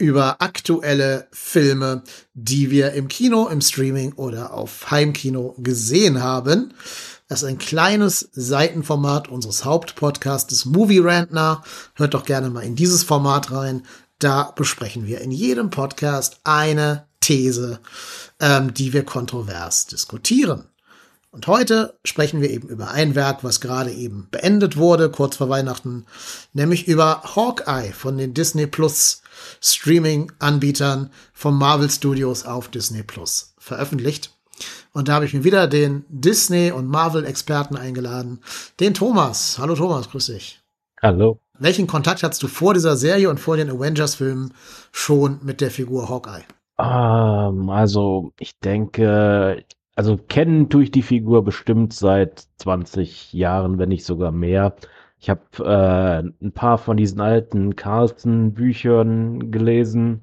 über aktuelle Filme, die wir im Kino, im Streaming oder auf Heimkino gesehen haben. Das ist ein kleines Seitenformat unseres Hauptpodcasts Movie Rantner. Hört doch gerne mal in dieses Format rein. Da besprechen wir in jedem Podcast eine These, ähm, die wir kontrovers diskutieren. Und heute sprechen wir eben über ein Werk, was gerade eben beendet wurde, kurz vor Weihnachten, nämlich über Hawkeye von den Disney Plus Streaming-Anbietern von Marvel Studios auf Disney Plus veröffentlicht. Und da habe ich mir wieder den Disney- und Marvel-Experten eingeladen, den Thomas. Hallo Thomas, grüß dich. Hallo. Welchen Kontakt hattest du vor dieser Serie und vor den Avengers-Filmen schon mit der Figur Hawkeye? Um, ähm, also, ich denke, also kennen tue ich die Figur bestimmt seit 20 Jahren, wenn nicht sogar mehr. Ich habe äh, ein paar von diesen alten Carlson-Büchern gelesen,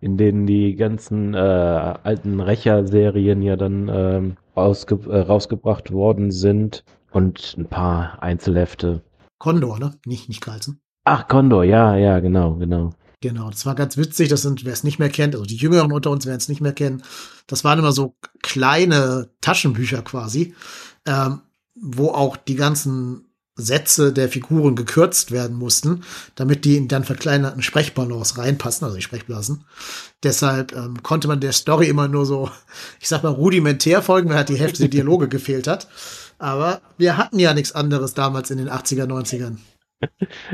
in denen die ganzen äh, alten Rächer-Serien ja dann äh, rausge rausgebracht worden sind und ein paar Einzelhefte. Condor, ne? Nicht, nicht Carlson. Ach, Condor, ja, ja, genau, genau. Genau, das war ganz witzig. Das sind, wer es nicht mehr kennt, also die Jüngeren unter uns werden es nicht mehr kennen. Das waren immer so kleine Taschenbücher quasi, ähm, wo auch die ganzen Sätze der Figuren gekürzt werden mussten, damit die in dann verkleinerten Sprechballons reinpassen, also die Sprechblasen. Deshalb ähm, konnte man der Story immer nur so, ich sag mal, rudimentär folgen, weil halt die Hälfte der Dialoge gefehlt hat. Aber wir hatten ja nichts anderes damals in den 80er, 90ern.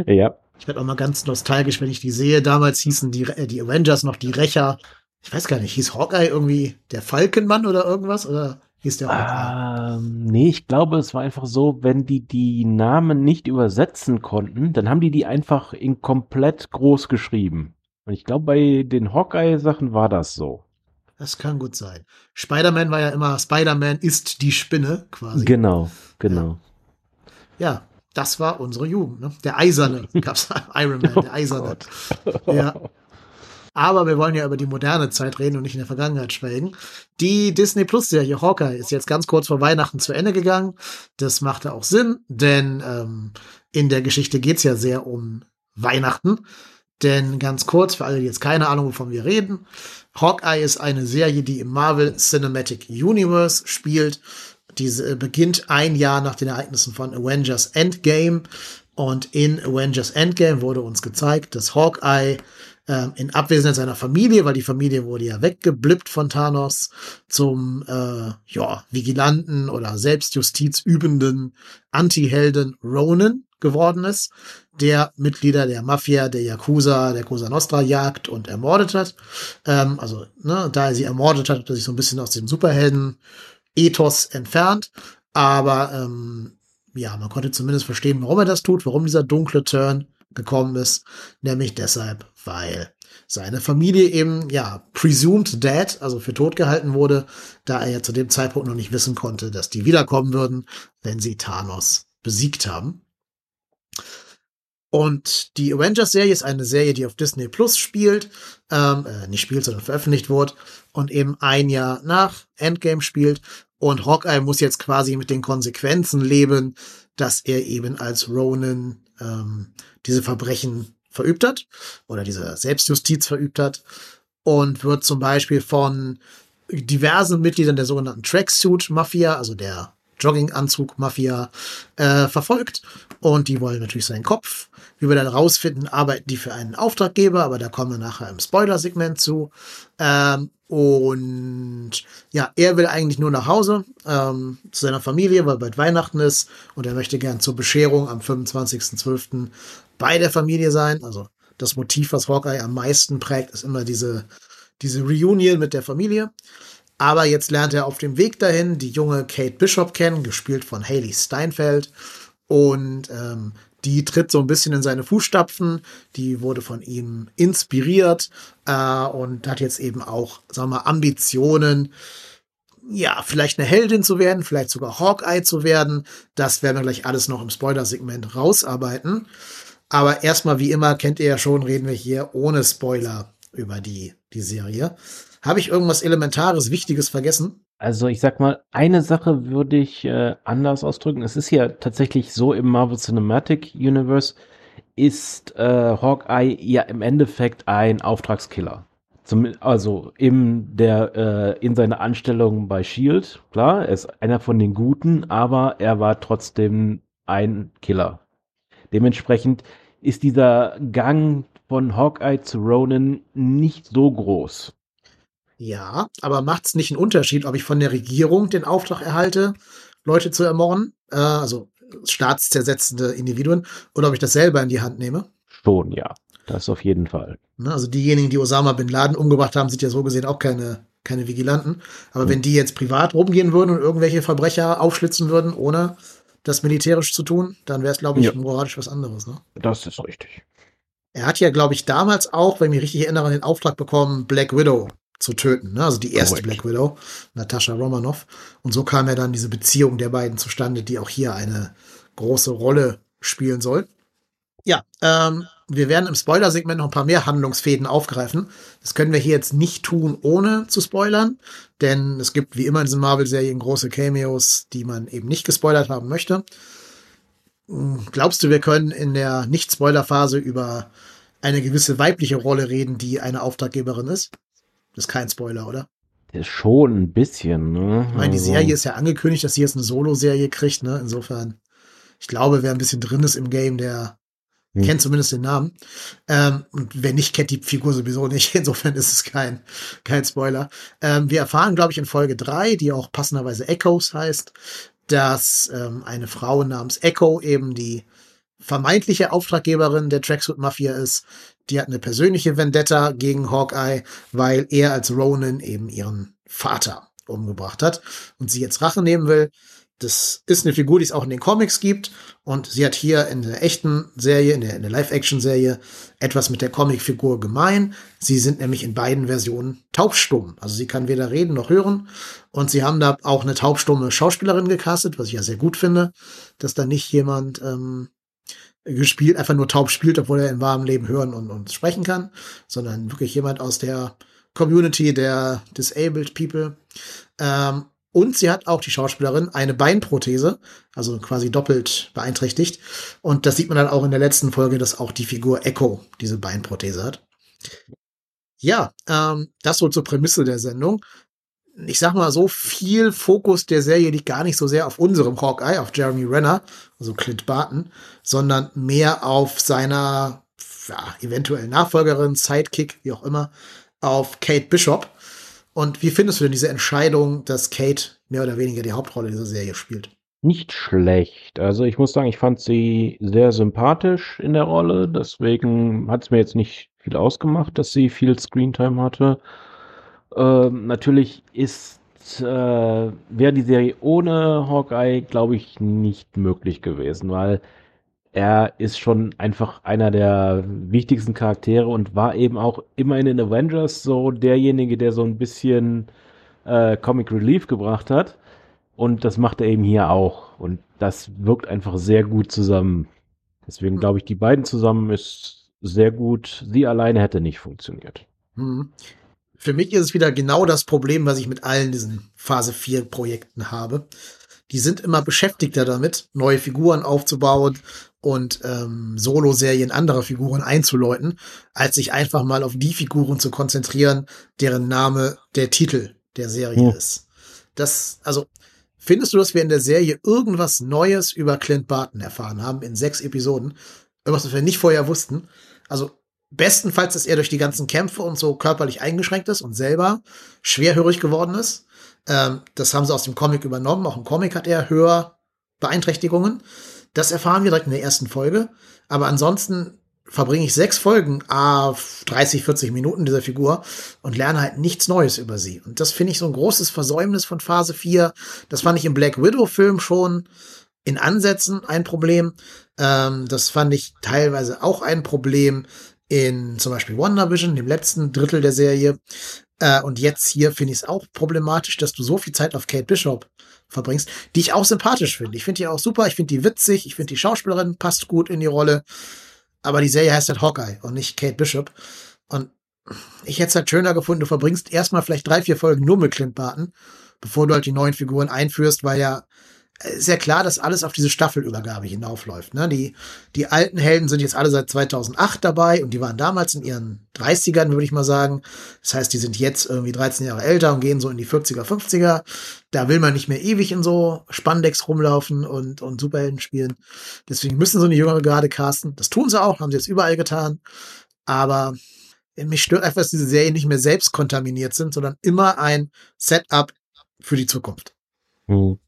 Ja. Ich werde auch mal ganz nostalgisch, wenn ich die sehe. Damals hießen die, äh, die Avengers noch die Rächer. Ich weiß gar nicht, hieß Hawkeye irgendwie der Falkenmann oder irgendwas? Oder hieß der Hawkeye? Ähm, nee, ich glaube, es war einfach so, wenn die die Namen nicht übersetzen konnten, dann haben die die einfach in komplett groß geschrieben. Und ich glaube, bei den Hawkeye-Sachen war das so. Das kann gut sein. Spider-Man war ja immer, Spider-Man ist die Spinne quasi. Genau, genau. Ja, ja das war unsere Jugend. Ne? Der Eiserne gab's Iron Man, der Eiserne. Oh ja. Aber wir wollen ja über die moderne Zeit reden und nicht in der Vergangenheit schwelgen. Die Disney Plus Serie Hawkeye ist jetzt ganz kurz vor Weihnachten zu Ende gegangen. Das machte auch Sinn, denn ähm, in der Geschichte geht's ja sehr um Weihnachten. Denn ganz kurz, für alle, die jetzt keine Ahnung, wovon wir reden, Hawkeye ist eine Serie, die im Marvel Cinematic Universe spielt diese äh, beginnt ein Jahr nach den Ereignissen von Avengers Endgame. Und in Avengers Endgame wurde uns gezeigt, dass Hawkeye äh, in Abwesenheit seiner Familie, weil die Familie wurde ja weggeblippt von Thanos, zum äh, ja, Vigilanten oder Selbstjustiz übenden Anti-Helden Ronan geworden ist, der Mitglieder der Mafia, der Yakuza, der Cosa Nostra jagt und ermordet hat. Ähm, also, ne, da er sie ermordet hat, hat er sich so ein bisschen aus dem Superhelden Ethos entfernt. Aber ähm, ja, man konnte zumindest verstehen, warum er das tut, warum dieser dunkle Turn gekommen ist. Nämlich deshalb, weil seine Familie eben, ja, presumed dead, also für tot gehalten wurde, da er ja zu dem Zeitpunkt noch nicht wissen konnte, dass die wiederkommen würden, wenn sie Thanos besiegt haben. Und die Avengers-Serie ist eine Serie, die auf Disney Plus spielt, ähm, äh, nicht spielt, sondern veröffentlicht wurde und eben ein Jahr nach Endgame spielt und Hawkeye muss jetzt quasi mit den Konsequenzen leben, dass er eben als Ronin ähm, diese Verbrechen verübt hat oder diese Selbstjustiz verübt hat und wird zum Beispiel von diversen Mitgliedern der sogenannten Tracksuit Mafia, also der Jogginganzug Mafia, äh, verfolgt. Und die wollen natürlich seinen Kopf. Wie wir dann rausfinden, arbeiten die für einen Auftraggeber, aber da kommen wir nachher im Spoiler-Segment zu. Ähm, und ja, er will eigentlich nur nach Hause ähm, zu seiner Familie, weil bald Weihnachten ist und er möchte gern zur Bescherung am 25.12. bei der Familie sein. Also das Motiv, was Hawkeye am meisten prägt, ist immer diese, diese Reunion mit der Familie. Aber jetzt lernt er auf dem Weg dahin die junge Kate Bishop kennen, gespielt von Haley Steinfeld. Und ähm, die tritt so ein bisschen in seine Fußstapfen, die wurde von ihm inspiriert äh, und hat jetzt eben auch, sagen wir mal, Ambitionen, ja, vielleicht eine Heldin zu werden, vielleicht sogar Hawkeye zu werden. Das werden wir gleich alles noch im Spoiler-Segment rausarbeiten. Aber erstmal, wie immer, kennt ihr ja schon, reden wir hier ohne Spoiler über die, die Serie. Habe ich irgendwas Elementares, Wichtiges vergessen? Also ich sag mal, eine Sache würde ich äh, anders ausdrücken. Es ist ja tatsächlich so im Marvel Cinematic Universe ist äh, Hawkeye ja im Endeffekt ein Auftragskiller. Zum, also in der äh, in seiner Anstellung bei Shield, klar, er ist einer von den Guten, aber er war trotzdem ein Killer. Dementsprechend ist dieser Gang von Hawkeye zu Ronan nicht so groß. Ja, aber macht es nicht einen Unterschied, ob ich von der Regierung den Auftrag erhalte, Leute zu ermorden, äh, also staatszersetzende Individuen, oder ob ich das selber in die Hand nehme? Schon, ja. Das auf jeden Fall. Ne, also diejenigen, die Osama Bin Laden umgebracht haben, sind ja so gesehen auch keine, keine Vigilanten. Aber mhm. wenn die jetzt privat rumgehen würden und irgendwelche Verbrecher aufschlitzen würden, ohne das militärisch zu tun, dann wäre es, glaube ich, ja. moralisch was anderes. Ne? Das ist richtig. Er hat ja, glaube ich, damals auch, wenn ich mich richtig erinnere, den Auftrag bekommen, Black Widow zu töten. Ne? Also die erste Correct. Black Widow, Natascha Romanoff. Und so kam ja dann diese Beziehung der beiden zustande, die auch hier eine große Rolle spielen soll. Ja, ähm, wir werden im Spoiler-Segment noch ein paar mehr Handlungsfäden aufgreifen. Das können wir hier jetzt nicht tun, ohne zu spoilern, denn es gibt wie immer in diesen Marvel-Serien große Cameos, die man eben nicht gespoilert haben möchte. Hm, glaubst du, wir können in der Nicht-Spoiler-Phase über eine gewisse weibliche Rolle reden, die eine Auftraggeberin ist? Das ist kein Spoiler, oder? Schon ein bisschen, ne? Ich meine, die also Serie ist ja angekündigt, dass sie jetzt eine Solo-Serie kriegt, ne? Insofern, ich glaube, wer ein bisschen drin ist im Game, der hm. kennt zumindest den Namen. Ähm, und wer nicht, kennt die Figur sowieso nicht. Insofern ist es kein, kein Spoiler. Ähm, wir erfahren, glaube ich, in Folge drei, die auch passenderweise Echoes heißt, dass ähm, eine Frau namens Echo eben die vermeintliche Auftraggeberin der Tracksuit Mafia ist. Die hat eine persönliche Vendetta gegen Hawkeye, weil er als Ronin eben ihren Vater umgebracht hat und sie jetzt Rache nehmen will. Das ist eine Figur, die es auch in den Comics gibt. Und sie hat hier in der echten Serie, in der, der Live-Action-Serie, etwas mit der Comicfigur gemein. Sie sind nämlich in beiden Versionen taubstumm. Also sie kann weder reden noch hören. Und sie haben da auch eine taubstumme Schauspielerin gecastet, was ich ja sehr gut finde, dass da nicht jemand ähm, gespielt, einfach nur taub spielt, obwohl er im warmen Leben hören und, und sprechen kann, sondern wirklich jemand aus der Community der Disabled People. Ähm, und sie hat auch die Schauspielerin eine Beinprothese, also quasi doppelt beeinträchtigt. Und das sieht man dann auch in der letzten Folge, dass auch die Figur Echo diese Beinprothese hat. Ja, ähm, das so zur Prämisse der Sendung. Ich sag mal so, viel Fokus der Serie liegt gar nicht so sehr auf unserem Hawkeye, auf Jeremy Renner, also Clint Barton, sondern mehr auf seiner ja, eventuell Nachfolgerin, Sidekick, wie auch immer, auf Kate Bishop. Und wie findest du denn diese Entscheidung, dass Kate mehr oder weniger die Hauptrolle dieser Serie spielt? Nicht schlecht. Also ich muss sagen, ich fand sie sehr sympathisch in der Rolle. Deswegen hat es mir jetzt nicht viel ausgemacht, dass sie viel Screentime hatte. Ähm, natürlich ist äh, wäre die Serie ohne Hawkeye, glaube ich, nicht möglich gewesen, weil er ist schon einfach einer der wichtigsten Charaktere und war eben auch immer in den Avengers so derjenige, der so ein bisschen äh, Comic Relief gebracht hat. Und das macht er eben hier auch. Und das wirkt einfach sehr gut zusammen. Deswegen glaube ich, die beiden zusammen ist sehr gut. Sie alleine hätte nicht funktioniert. Für mich ist es wieder genau das Problem, was ich mit allen diesen Phase 4 Projekten habe. Die sind immer beschäftigter damit, neue Figuren aufzubauen und ähm, Solo-Serien anderer Figuren einzuläuten, als sich einfach mal auf die Figuren zu konzentrieren, deren Name der Titel der Serie hm. ist. Das, also, findest du, dass wir in der Serie irgendwas Neues über Clint Barton erfahren haben in sechs Episoden? Irgendwas, was wir nicht vorher wussten? Also, bestenfalls, dass er durch die ganzen Kämpfe und so körperlich eingeschränkt ist und selber schwerhörig geworden ist. Ähm, das haben sie aus dem Comic übernommen. Auch im Comic hat er Hörbeeinträchtigungen. Das erfahren wir direkt in der ersten Folge. Aber ansonsten verbringe ich sechs Folgen, ah, 30, 40 Minuten dieser Figur und lerne halt nichts Neues über sie. Und das finde ich so ein großes Versäumnis von Phase 4. Das fand ich im Black Widow-Film schon in Ansätzen ein Problem. Ähm, das fand ich teilweise auch ein Problem in zum Beispiel WandaVision, dem letzten Drittel der Serie. Äh, und jetzt hier finde ich es auch problematisch, dass du so viel Zeit auf Kate Bishop verbringst, die ich auch sympathisch finde. Ich finde die auch super, ich finde die witzig, ich finde die Schauspielerin passt gut in die Rolle. Aber die Serie heißt halt Hawkeye und nicht Kate Bishop. Und ich hätte es halt schöner gefunden, du verbringst erstmal vielleicht drei, vier Folgen nur mit Clint Barton, bevor du halt die neuen Figuren einführst, weil ja ja klar, dass alles auf diese Staffelübergabe hinaufläuft. Ne? Die, die alten Helden sind jetzt alle seit 2008 dabei und die waren damals in ihren 30ern, würde ich mal sagen. Das heißt, die sind jetzt irgendwie 13 Jahre älter und gehen so in die 40er, 50er. Da will man nicht mehr ewig in so Spandex rumlaufen und, und Superhelden spielen. Deswegen müssen sie eine jüngere Garde casten. Das tun sie auch, haben sie jetzt überall getan. Aber mich stört einfach, dass diese Serien nicht mehr selbst kontaminiert sind, sondern immer ein Setup für die Zukunft. Hm.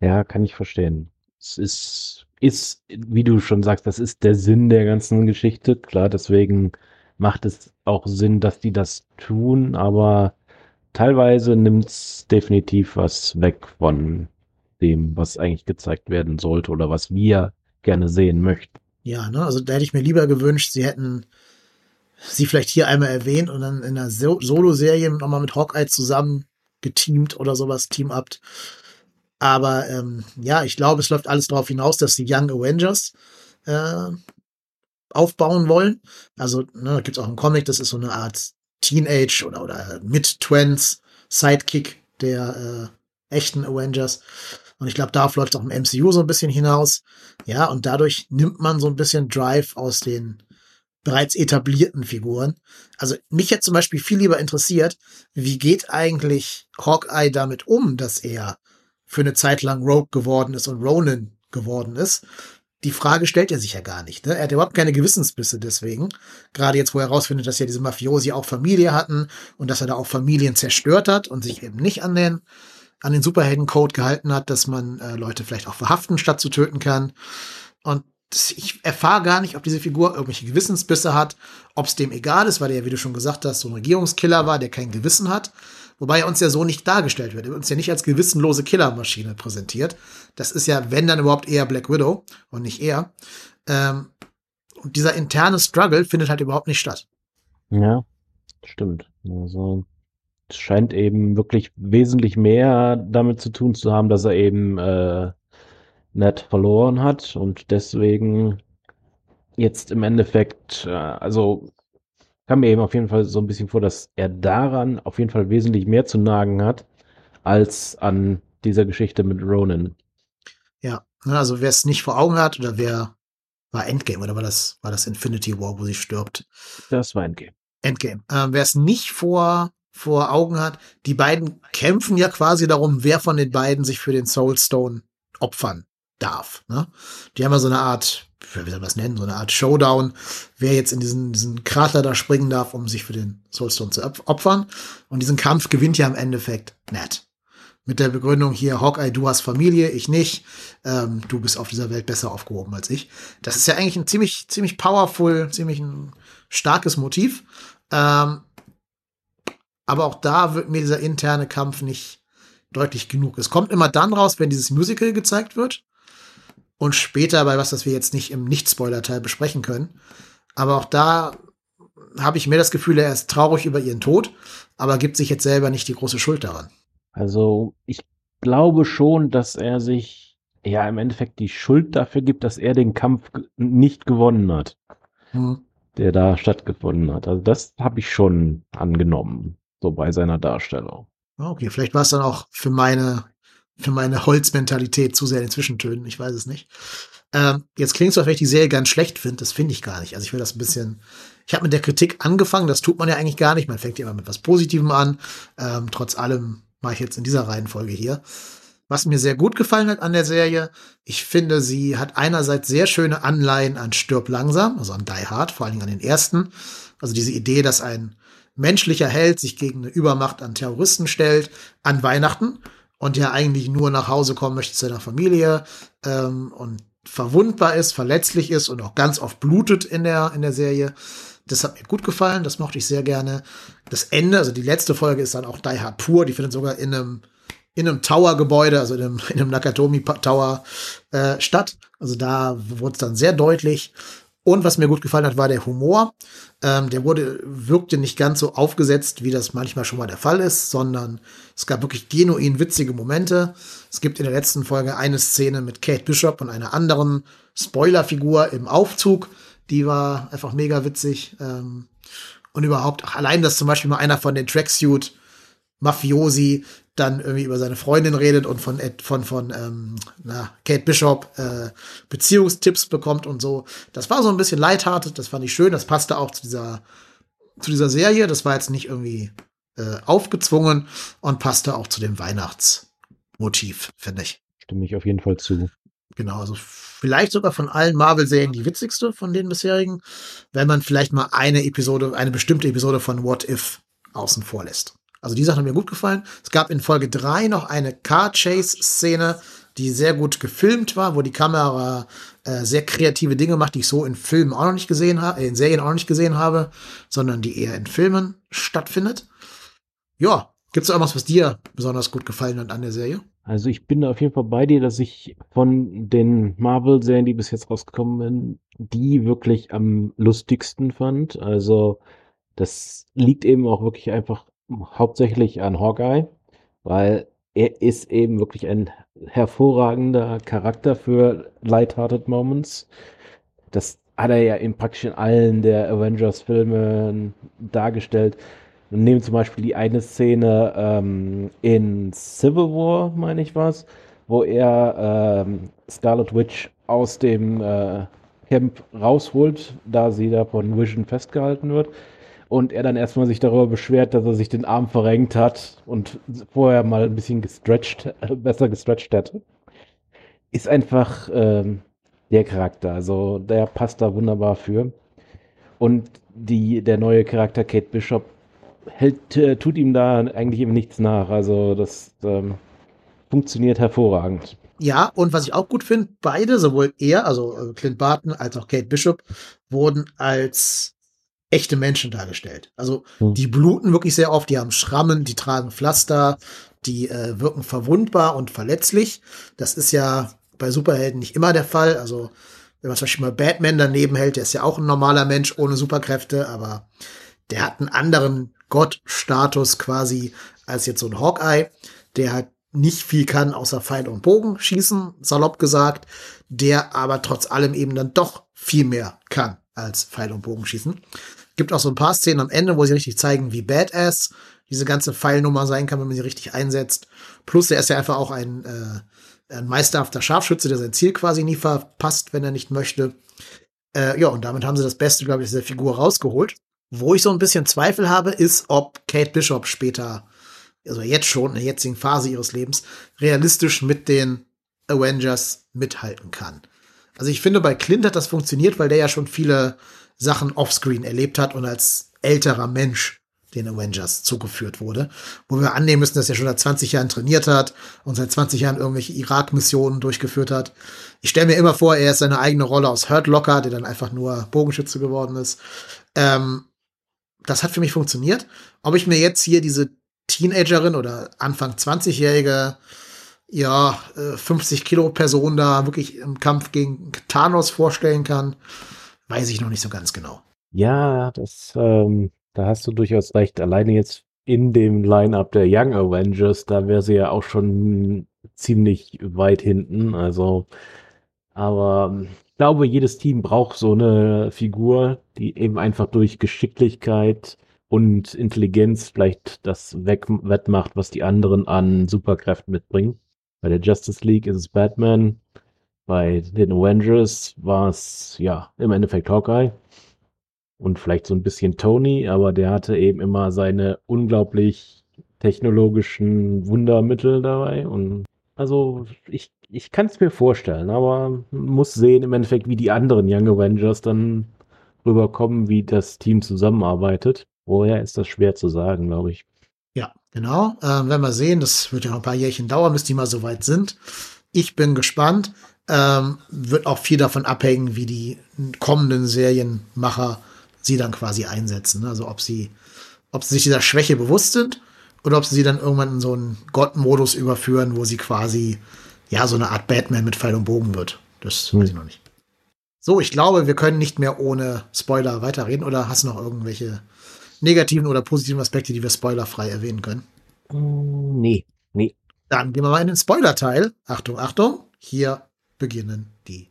Ja, kann ich verstehen. Es ist, ist, wie du schon sagst, das ist der Sinn der ganzen Geschichte. Klar, deswegen macht es auch Sinn, dass die das tun, aber teilweise nimmt es definitiv was weg von dem, was eigentlich gezeigt werden sollte oder was wir gerne sehen möchten. Ja, ne, also da hätte ich mir lieber gewünscht, sie hätten sie vielleicht hier einmal erwähnt und dann in einer Solo-Serie nochmal mit Hawkeye zusammen geteamt oder sowas, team-upt. Aber ähm, ja, ich glaube, es läuft alles darauf hinaus, dass die Young Avengers äh, aufbauen wollen. Also, ne, da gibt es auch einen Comic, das ist so eine Art Teenage oder, oder Mid-Twents Sidekick der äh, echten Avengers. Und ich glaube, darauf läuft auch im MCU so ein bisschen hinaus. Ja, und dadurch nimmt man so ein bisschen Drive aus den bereits etablierten Figuren. Also mich hat zum Beispiel viel lieber interessiert, wie geht eigentlich Hawkeye damit um, dass er für eine Zeit lang Rogue geworden ist und Ronin geworden ist. Die Frage stellt er sich ja gar nicht. Ne? Er hat überhaupt keine Gewissensbisse deswegen. Gerade jetzt, wo er herausfindet, dass ja diese Mafiosi auch Familie hatten und dass er da auch Familien zerstört hat und sich eben nicht an den, an den Superhelden-Code gehalten hat, dass man äh, Leute vielleicht auch verhaften, statt zu töten kann. Und ich erfahre gar nicht, ob diese Figur irgendwelche Gewissensbisse hat, ob es dem egal ist, weil er, wie du schon gesagt hast, so ein Regierungskiller war, der kein Gewissen hat. Wobei er uns ja so nicht dargestellt wird. Er wird uns ja nicht als gewissenlose Killermaschine präsentiert. Das ist ja, wenn dann überhaupt eher Black Widow und nicht er. Ähm, und dieser interne Struggle findet halt überhaupt nicht statt. Ja, stimmt. Also, es scheint eben wirklich wesentlich mehr damit zu tun zu haben, dass er eben äh, Ned verloren hat und deswegen jetzt im Endeffekt, äh, also kam mir eben auf jeden Fall so ein bisschen vor, dass er daran auf jeden Fall wesentlich mehr zu nagen hat, als an dieser Geschichte mit Ronan. Ja, ne, also wer es nicht vor Augen hat oder wer war Endgame oder war das, war das Infinity War, wo sie stirbt? Das war Endgame. Endgame. Ähm, wer es nicht vor, vor Augen hat, die beiden kämpfen ja quasi darum, wer von den beiden sich für den Soulstone opfern darf. Ne? Die haben ja so eine Art, wie soll man das nennen, so eine Art Showdown, wer jetzt in diesen, diesen Krater da springen darf, um sich für den Soulstone zu opfern. Und diesen Kampf gewinnt ja im Endeffekt Ned. Mit der Begründung hier, Hawkeye, du hast Familie, ich nicht. Ähm, du bist auf dieser Welt besser aufgehoben als ich. Das ist ja eigentlich ein ziemlich, ziemlich powerful, ziemlich ein starkes Motiv. Ähm, aber auch da wird mir dieser interne Kampf nicht deutlich genug. Es kommt immer dann raus, wenn dieses Musical gezeigt wird und später bei was, das wir jetzt nicht im Nicht-Spoiler-Teil besprechen können. Aber auch da habe ich mir das Gefühl, er ist traurig über ihren Tod, aber gibt sich jetzt selber nicht die große Schuld daran. Also ich glaube schon, dass er sich ja im Endeffekt die Schuld dafür gibt, dass er den Kampf nicht gewonnen hat, hm. der da stattgefunden hat. Also das habe ich schon angenommen, so bei seiner Darstellung. Okay, vielleicht war es dann auch für meine für meine Holzmentalität zu sehr in den Zwischentönen. Ich weiß es nicht. Ähm, jetzt klingt es, als wenn ich die Serie ganz schlecht finde. Das finde ich gar nicht. Also ich will das ein bisschen. Ich habe mit der Kritik angefangen. Das tut man ja eigentlich gar nicht. Man fängt ja immer mit was Positivem an. Ähm, trotz allem mache ich jetzt in dieser Reihenfolge hier. Was mir sehr gut gefallen hat an der Serie, ich finde, sie hat einerseits sehr schöne Anleihen an Stirb langsam, also an Die Hard, vor allen Dingen an den ersten. Also diese Idee, dass ein menschlicher Held sich gegen eine Übermacht an Terroristen stellt, an Weihnachten und ja eigentlich nur nach Hause kommen möchte zu seiner Familie ähm, und verwundbar ist, verletzlich ist und auch ganz oft blutet in der, in der Serie. Das hat mir gut gefallen, das mochte ich sehr gerne. Das Ende, also die letzte Folge ist dann auch Die Hard pur, die findet sogar in einem, in einem Tower-Gebäude, also in einem, in einem Nakatomi Tower äh, statt. Also da wurde es dann sehr deutlich. Und was mir gut gefallen hat, war der Humor. Ähm, der wurde, wirkte nicht ganz so aufgesetzt, wie das manchmal schon mal der Fall ist, sondern es gab wirklich genuin witzige Momente. Es gibt in der letzten Folge eine Szene mit Kate Bishop und einer anderen Spoilerfigur im Aufzug. Die war einfach mega witzig. Ähm, und überhaupt, ach, allein, dass zum Beispiel mal einer von den Tracksuit Mafiosi dann irgendwie über seine Freundin redet und von von von ähm, na, Kate Bishop äh, Beziehungstipps bekommt und so. Das war so ein bisschen lighthearted, das fand ich schön, das passte auch zu dieser zu dieser Serie, das war jetzt nicht irgendwie äh, aufgezwungen und passte auch zu dem Weihnachtsmotiv, finde ich. Stimme ich auf jeden Fall zu. Genau, also vielleicht sogar von allen Marvel-Serien die witzigste von den bisherigen, wenn man vielleicht mal eine Episode, eine bestimmte Episode von What If außen vor lässt. Also die Sachen haben mir gut gefallen. Es gab in Folge 3 noch eine Car-Chase-Szene, die sehr gut gefilmt war, wo die Kamera äh, sehr kreative Dinge macht, die ich so in Filmen auch noch nicht gesehen habe, in Serien auch noch nicht gesehen habe, sondern die eher in Filmen stattfindet. Ja, gibt es irgendwas, was dir besonders gut gefallen hat an der Serie? Also ich bin da auf jeden Fall bei dir, dass ich von den Marvel-Serien, die bis jetzt rausgekommen sind, die wirklich am lustigsten fand. Also das liegt eben auch wirklich einfach hauptsächlich an Hawkeye, weil er ist eben wirklich ein hervorragender Charakter für lighthearted Moments. Das hat er ja in praktisch in allen der Avengers-Filme dargestellt. Und nehmen zum Beispiel die eine Szene ähm, in Civil War, meine ich was, wo er ähm, Scarlet Witch aus dem äh, Camp rausholt, da sie da von Vision festgehalten wird und er dann erstmal sich darüber beschwert, dass er sich den Arm verrenkt hat und vorher mal ein bisschen gestretched, besser gestretched hätte. Ist einfach ähm, der Charakter. Also der passt da wunderbar für. Und die, der neue Charakter Kate Bishop hält, äh, tut ihm da eigentlich eben nichts nach. Also das ähm, funktioniert hervorragend. Ja, und was ich auch gut finde, beide, sowohl er, also äh, Clint Barton, als auch Kate Bishop, wurden als echte Menschen dargestellt. Also hm. die bluten wirklich sehr oft, die haben Schrammen, die tragen Pflaster, die äh, wirken verwundbar und verletzlich. Das ist ja bei Superhelden nicht immer der Fall. Also wenn man zum Beispiel mal Batman daneben hält, der ist ja auch ein normaler Mensch ohne Superkräfte, aber der hat einen anderen Gottstatus quasi als jetzt so ein Hawkeye, der halt nicht viel kann außer Pfeil und Bogen schießen, salopp gesagt, der aber trotz allem eben dann doch viel mehr kann als Pfeil und Bogen schießen. Gibt auch so ein paar Szenen am Ende, wo sie richtig zeigen, wie badass diese ganze Pfeilnummer sein kann, wenn man sie richtig einsetzt. Plus, der ist ja einfach auch ein, äh, ein meisterhafter Scharfschütze, der sein Ziel quasi nie verpasst, wenn er nicht möchte. Äh, ja, und damit haben sie das Beste, glaube ich, aus der Figur rausgeholt. Wo ich so ein bisschen Zweifel habe, ist, ob Kate Bishop später, also jetzt schon, in der jetzigen Phase ihres Lebens, realistisch mit den Avengers mithalten kann. Also ich finde, bei Clint hat das funktioniert, weil der ja schon viele Sachen offscreen erlebt hat und als älterer Mensch den Avengers zugeführt wurde, wo wir annehmen müssen, dass er schon seit 20 Jahren trainiert hat und seit 20 Jahren irgendwelche Irak-Missionen durchgeführt hat. Ich stelle mir immer vor, er ist seine eigene Rolle aus Hurt Locker, der dann einfach nur Bogenschütze geworden ist. Ähm, das hat für mich funktioniert. Ob ich mir jetzt hier diese Teenagerin oder Anfang 20-jährige, ja, 50 äh, Kilo Person da wirklich im Kampf gegen Thanos vorstellen kann, weiß ich noch nicht so ganz genau. Ja, das, ähm, da hast du durchaus recht. Alleine jetzt in dem Line-Up der Young Avengers, da wäre sie ja auch schon ziemlich weit hinten. Also, aber ähm, ich glaube, jedes Team braucht so eine Figur, die eben einfach durch Geschicklichkeit und Intelligenz vielleicht das wettmacht, was die anderen an Superkräften mitbringen. Bei der Justice League ist es Batman, bei den Avengers war es ja im Endeffekt Hawkeye und vielleicht so ein bisschen Tony, aber der hatte eben immer seine unglaublich technologischen Wundermittel dabei und also ich, ich kann es mir vorstellen, aber muss sehen im Endeffekt, wie die anderen Young Avengers dann rüberkommen, wie das Team zusammenarbeitet. Woher ist das schwer zu sagen, glaube ich. Ja, genau. Ähm, werden wir sehen, das wird ja noch ein paar Jährchen dauern, bis die mal so weit sind. Ich bin gespannt ähm, wird auch viel davon abhängen, wie die kommenden Serienmacher sie dann quasi einsetzen. Also ob sie, ob sie sich dieser Schwäche bewusst sind oder ob sie sie dann irgendwann in so einen Gott-Modus überführen, wo sie quasi ja so eine Art Batman mit Pfeil und Bogen wird. Das hm. weiß ich noch nicht. So, ich glaube, wir können nicht mehr ohne Spoiler weiterreden. Oder hast du noch irgendwelche negativen oder positiven Aspekte, die wir spoilerfrei erwähnen können? Mm, nee, nee. Dann gehen wir mal in den Spoiler-Teil. Achtung, Achtung. Hier beginnen die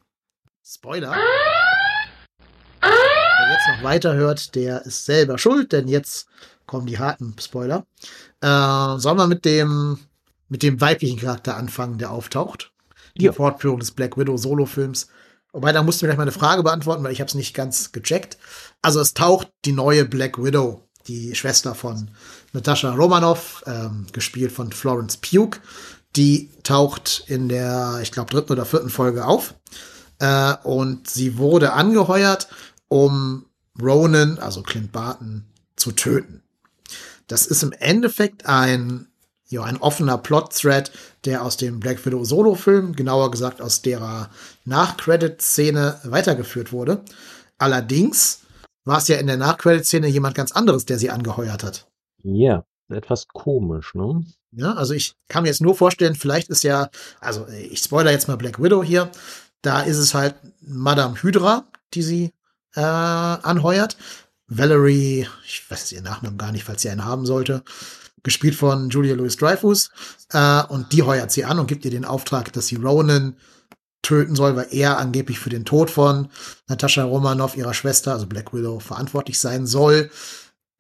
Spoiler. Wer jetzt noch weiterhört, der ist selber schuld, denn jetzt kommen die harten Spoiler. Äh, sollen wir mit dem, mit dem weiblichen Charakter anfangen, der auftaucht? Die Ja. Fortführung des Black Widow Solo-Films. Wobei, da musst du mir gleich mal eine Frage beantworten, weil ich habe es nicht ganz gecheckt. Also es taucht die neue Black Widow, die Schwester von Natascha Romanoff, ähm, gespielt von Florence Pugh. Die taucht in der, ich glaube, dritten oder vierten Folge auf. Äh, und sie wurde angeheuert, um Ronan, also Clint Barton, zu töten. Das ist im Endeffekt ein, ja, ein offener Plot-Thread, der aus dem Black Widow Solo-Film, genauer gesagt aus derer Nach-Credit-Szene weitergeführt wurde. Allerdings war es ja in der Nach-Credit-Szene jemand ganz anderes, der sie angeheuert hat. Ja, etwas komisch, ne? Ja, also ich kann mir jetzt nur vorstellen, vielleicht ist ja, also ich spoiler jetzt mal Black Widow hier, da ist es halt Madame Hydra, die sie äh, anheuert. Valerie, ich weiß ihren Nachnamen gar nicht, falls sie einen haben sollte, gespielt von Julia Louis-Dreyfus. Äh, und die heuert sie an und gibt ihr den Auftrag, dass sie Ronan töten soll, weil er angeblich für den Tod von Natascha Romanoff, ihrer Schwester, also Black Widow, verantwortlich sein soll.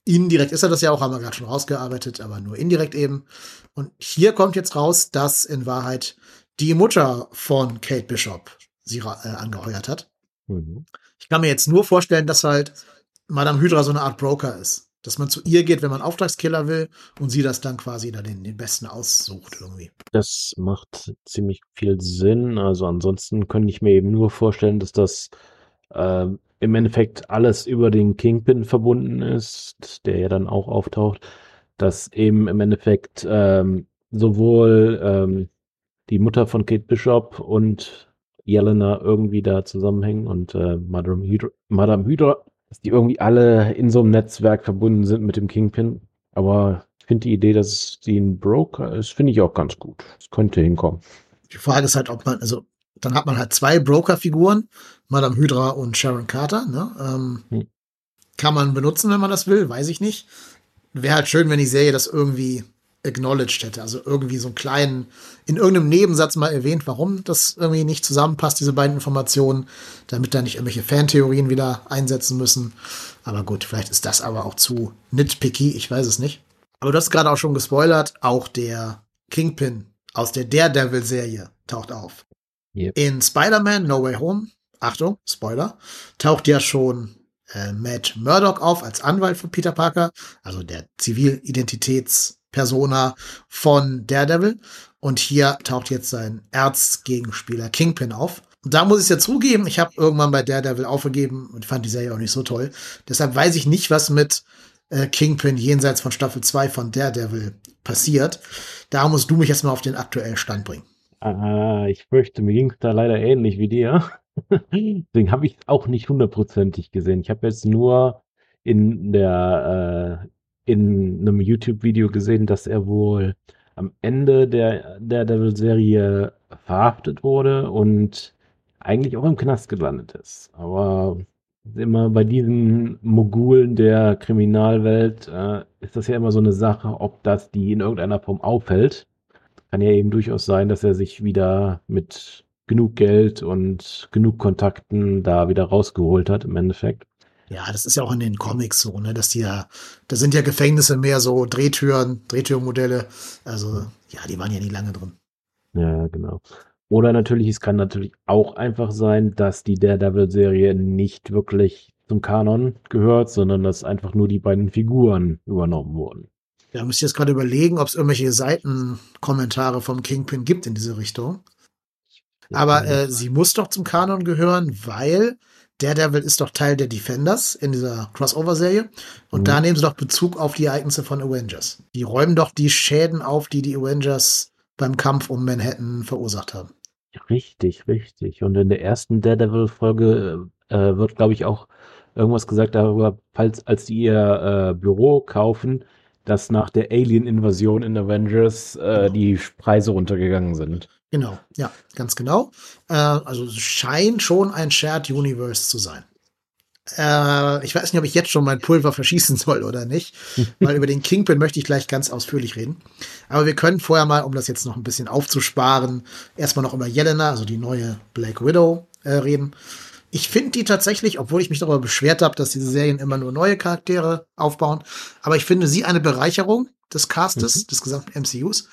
Indirekt ist er das ja auch, haben wir gerade schon rausgearbeitet, aber nur indirekt eben. Und hier kommt jetzt raus, dass in Wahrheit die Mutter von Kate Bishop sie äh, angeheuert hat. Mhm. Ich kann mir jetzt nur vorstellen, dass halt Madame Hydra so eine Art Broker ist. Dass man zu ihr geht, wenn man Auftragskiller will und sie das dann quasi dann den, den Besten aussucht irgendwie. Das macht ziemlich viel Sinn. Also ansonsten könnte ich mir eben nur vorstellen, dass das ähm, im Endeffekt alles über den Kingpin verbunden ist, der ja dann auch auftaucht, dass eben im Endeffekt ähm, sowohl ähm, die Mutter von Kate Bishop und Jelena irgendwie da zusammenhängen und äh, Madame Hydra, Madame Hydra, dass die irgendwie alle in so einem Netzwerk verbunden sind mit dem Kingpin. Aber ich finde die Idee, dass die ein Broker ist, finde ich auch ganz gut. Das könnte hinkommen. Die Frage ist halt, ob man, also dann hat man halt zwei Broker-Figuren, Madame Hydra und Sharon Carter. Ne? Ähm, Hm. Kann man benutzen, wenn man das will, weiß ich nicht. Wäre halt schön, wenn die Serie das irgendwie acknowledged hätte. Also irgendwie so einen kleinen, in irgendeinem Nebensatz mal erwähnt, warum das irgendwie nicht zusammenpasst, diese beiden Informationen, damit da nicht irgendwelche Fantheorien wieder einsetzen müssen. Aber gut, vielleicht ist das aber auch zu nitpicky, ich weiß es nicht. Aber du hast gerade auch schon gespoilert, auch der Kingpin aus der Daredevil-Serie taucht auf. Yep. In Spider-Man No Way Home, Achtung, Spoiler, taucht ja schon äh, Matt Murdock auf als Anwalt von Peter Parker, also der Zivilidentitätspersona von Daredevil. Und hier taucht jetzt sein Erzgegenspieler Kingpin auf. Und da muss ich ja zugeben, ich habe irgendwann bei Daredevil aufgegeben und fand die Serie auch nicht so toll. Deshalb weiß ich nicht, was mit äh, Kingpin jenseits von Staffel 2 von Daredevil passiert. Da musst du mich jetzt mal auf den aktuellen Stand bringen. Ah, ich fürchte, mir ging es da leider ähnlich wie dir. Deswegen habe ich auch nicht hundertprozentig gesehen. Ich habe jetzt nur in der äh, in einem YouTube-Video gesehen, dass er wohl am Ende der der Devil-Serie verhaftet wurde und eigentlich auch im Knast gelandet ist. Aber immer bei diesen Mogulen der Kriminalwelt äh, ist das ja immer so eine Sache, ob das die in irgendeiner Form auffällt kann ja eben durchaus sein, dass er sich wieder mit genug Geld und genug Kontakten da wieder rausgeholt hat im Endeffekt. Ja, das ist ja auch in den Comics so, ne, dass die ja, da sind ja Gefängnisse mehr so Drehtüren, Drehtürmodelle. Also, ja, die waren ja nie lange drin. Ja, genau. Oder natürlich, es kann natürlich auch einfach sein, dass die Daredevil-Serie nicht wirklich zum Kanon gehört, sondern dass einfach nur die beiden Figuren übernommen wurden. Ja, müsst ihr jetzt gerade überlegen, ob es irgendwelche Seitenkommentare vom Kingpin gibt in diese Richtung. Aber äh, sie muss doch zum Kanon gehören, weil Daredevil ist doch Teil der Defenders in dieser Crossover-Serie. Und Mhm. da nehmen sie doch Bezug auf die Ereignisse von Avengers. Die räumen doch die Schäden auf, die die Avengers beim Kampf um Manhattan verursacht haben. Richtig, richtig. Und in der ersten Daredevil-Folge äh, wird, glaube ich, auch irgendwas gesagt darüber, falls als die ihr äh, Büro kaufen, dass nach der Alien-Invasion in Avengers äh, die Preise runtergegangen sind. Genau, ja, ganz genau. Äh, also es scheint schon ein Shared Universe zu sein. Äh, ich weiß nicht, ob ich jetzt schon mein Pulver verschießen soll oder nicht, weil über den Kingpin möchte ich gleich ganz ausführlich reden. Aber wir können vorher mal, um das jetzt noch ein bisschen aufzusparen, erstmal noch über Jelena, also die neue Black Widow, äh, reden. Ich finde die tatsächlich, obwohl ich mich darüber beschwert habe, dass diese Serien immer nur neue Charaktere aufbauen, aber ich finde sie eine Bereicherung des Castes, mhm. des gesamten MCUs.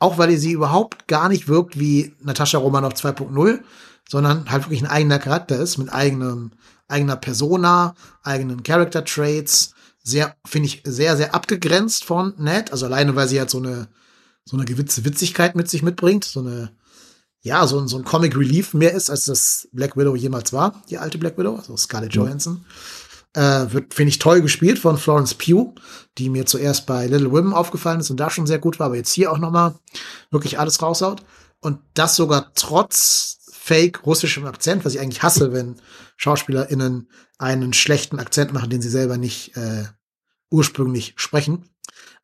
Auch weil sie überhaupt gar nicht wirkt wie Natascha Romanoff 2.0, sondern halt wirklich ein eigener Charakter ist mit eigenem eigener Persona, eigenen Character Traits, sehr, finde ich, sehr, sehr abgegrenzt von Ned. Also alleine, weil sie halt so eine, so eine gewisse Witzigkeit mit sich mitbringt, so eine, ja, so ein, so ein Comic Relief mehr ist, als das Black Widow jemals war, die alte Black Widow, also Scarlett Johansson. Mhm. Äh, wird, finde ich, toll gespielt von Florence Pugh, die mir zuerst bei Little Women aufgefallen ist und da schon sehr gut war, aber jetzt hier auch noch mal wirklich alles raushaut. Und das sogar trotz fake russischem Akzent, was ich eigentlich hasse, wenn SchauspielerInnen einen schlechten Akzent machen, den sie selber nicht äh, ursprünglich sprechen.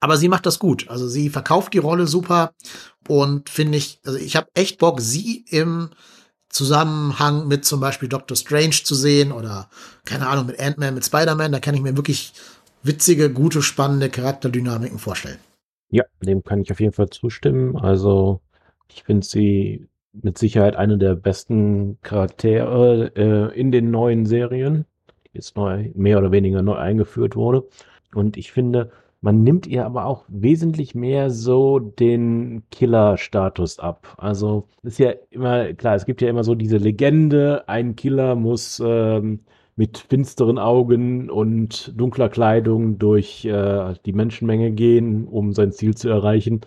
Aber sie macht das gut. Also sie verkauft die Rolle super und finde ich, also ich habe echt Bock, sie im Zusammenhang mit zum Beispiel Doctor Strange zu sehen oder keine Ahnung mit Ant-Man, mit Spider-Man. Da kann ich mir wirklich witzige, gute, spannende Charakterdynamiken vorstellen. Ja, dem kann ich auf jeden Fall zustimmen. Also ich finde sie mit Sicherheit eine der besten Charaktere äh, in den neuen Serien, die jetzt neu, mehr oder weniger neu eingeführt wurde. Und ich finde, man nimmt ihr aber auch wesentlich mehr so den Killer-Status ab. Also ist ja immer, klar, es gibt ja immer so diese Legende, ein Killer muss ähm, mit finsteren Augen und dunkler Kleidung durch äh, die Menschenmenge gehen, um sein Ziel zu erreichen.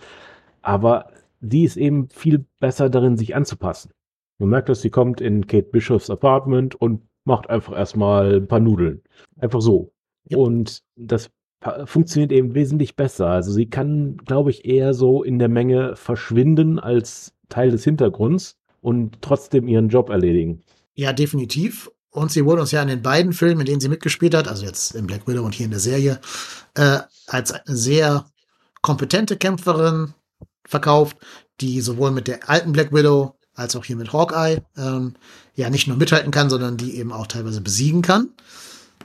Aber sie ist eben viel besser darin, sich anzupassen. Man merkt, dass sie kommt in Kate Bischofs Apartment und macht einfach erstmal ein paar Nudeln. Einfach so. Ja. Und das funktioniert eben wesentlich besser. Also sie kann, glaube ich, eher so in der Menge verschwinden als Teil des Hintergrunds und trotzdem ihren Job erledigen. Ja, definitiv. Und sie wurde uns ja in den beiden Filmen, in denen sie mitgespielt hat, also jetzt in Black Widow und hier in der Serie, äh, als eine sehr kompetente Kämpferin verkauft, die sowohl mit der alten Black Widow als auch hier mit Hawkeye ähm, ja nicht nur mithalten kann, sondern die eben auch teilweise besiegen kann.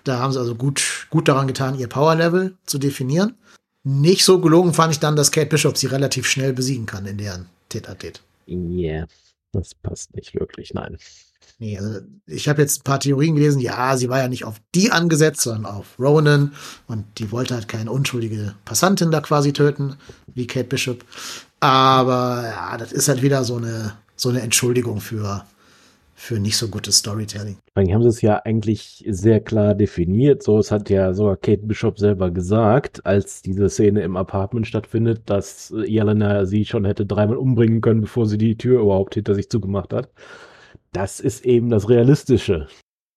Da haben sie also gut, gut daran getan, ihr Power-Level zu definieren. Nicht so gelungen fand ich dann, dass Kate Bishop sie relativ schnell besiegen kann in deren Tete-a-Tete. Yeah, das passt nicht wirklich, nein. Nee, also ich habe jetzt ein paar Theorien gelesen, ja, sie war ja nicht auf die angesetzt, sondern auf Ronan und die wollte halt keine unschuldige Passantin da quasi töten, wie Kate Bishop. Aber ja, das ist halt wieder so eine, so eine Entschuldigung für, für nicht so gutes Storytelling. Dann haben sie es ja eigentlich sehr klar definiert. So, es hat ja sogar Kate Bishop selber gesagt, als diese Szene im Apartment stattfindet, dass Jelena sie schon hätte dreimal umbringen können, bevor sie die Tür überhaupt hinter sich zugemacht hat. Das ist eben das Realistische.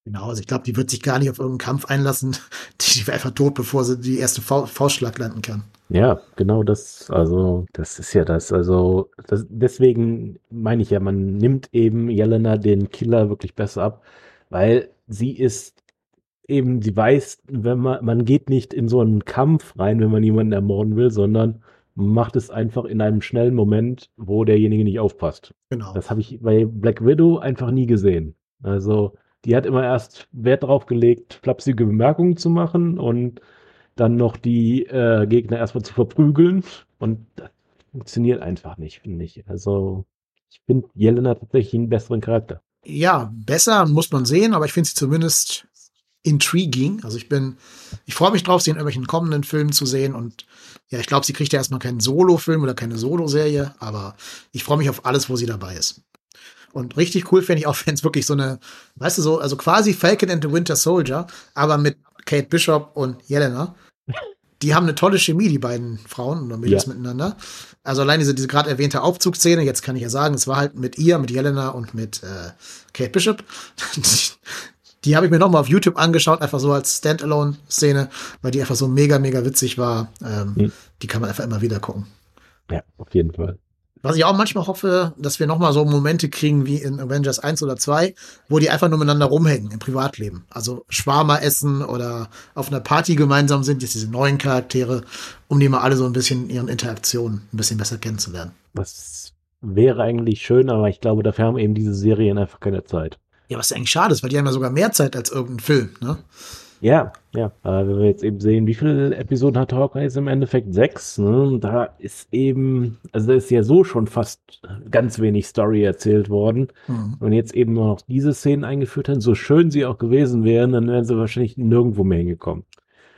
Genau, also ich glaube, die wird sich gar nicht auf irgendeinen Kampf einlassen. Die wäre einfach tot, bevor sie die erste Faustschlag landen kann. Ja, genau das, also das ist ja das. Also das, deswegen meine ich ja, man nimmt eben Jelena den Killer wirklich besser ab, weil sie ist eben, sie weiß, wenn man, man geht nicht in so einen Kampf rein, wenn man jemanden ermorden will, sondern macht es einfach in einem schnellen Moment, wo derjenige nicht aufpasst. Genau. Das habe ich bei Black Widow einfach nie gesehen. Also die hat immer erst Wert darauf gelegt, flapsige Bemerkungen zu machen und dann noch die äh, Gegner erstmal zu verprügeln. Und das funktioniert einfach nicht, finde ich. Also, ich finde Jelena tatsächlich einen besseren Charakter. Ja, besser muss man sehen, aber ich finde sie zumindest intriguing. Also ich bin, ich freue mich drauf, sie in irgendwelchen kommenden Filmen zu sehen. Und ja, ich glaube, sie kriegt ja erstmal keinen Solo-Film oder keine Solo-Serie, aber ich freue mich auf alles, wo sie dabei ist. Und richtig cool finde ich auch, wenn es wirklich so eine, weißt du, so, also quasi Falcon and the Winter Soldier, aber mit Kate Bishop und Jelena die haben eine tolle Chemie, die beiden Frauen oder Mädels ja. miteinander. Also allein diese, diese gerade erwähnte Aufzugsszene, jetzt kann ich ja sagen, es war halt mit ihr, mit Jelena und mit äh, Kate Bishop. die, habe ich mir nochmal auf YouTube angeschaut, einfach so als Standalone-Szene, weil die einfach so mega, mega witzig war. Ähm, mhm. Die kann man einfach immer wieder gucken. Ja, auf jeden Fall. Was ich auch manchmal hoffe, dass wir nochmal so Momente kriegen wie in Avengers 1 oder 2, wo die einfach nur miteinander rumhängen im Privatleben. Also Schwarmer essen oder auf einer Party gemeinsam sind, jetzt diese neuen Charaktere, um die mal alle so ein bisschen ihren Interaktionen ein bisschen besser kennenzulernen. Was wäre eigentlich schön, aber ich glaube, dafür haben eben diese Serien einfach keine Zeit. Ja, was eigentlich schade ist, weil die haben ja sogar mehr Zeit als irgendein Film, ne? Ja, ja. Äh, wenn wir jetzt eben sehen, wie viele Episoden hat Hawkeye jetzt im Endeffekt? Sechs. Ne? Da ist eben, also da ist ja so schon fast ganz wenig Story erzählt worden. Mhm. Und jetzt eben nur noch diese Szenen eingeführt haben, so schön sie auch gewesen wären, dann wären sie wahrscheinlich nirgendwo mehr hingekommen.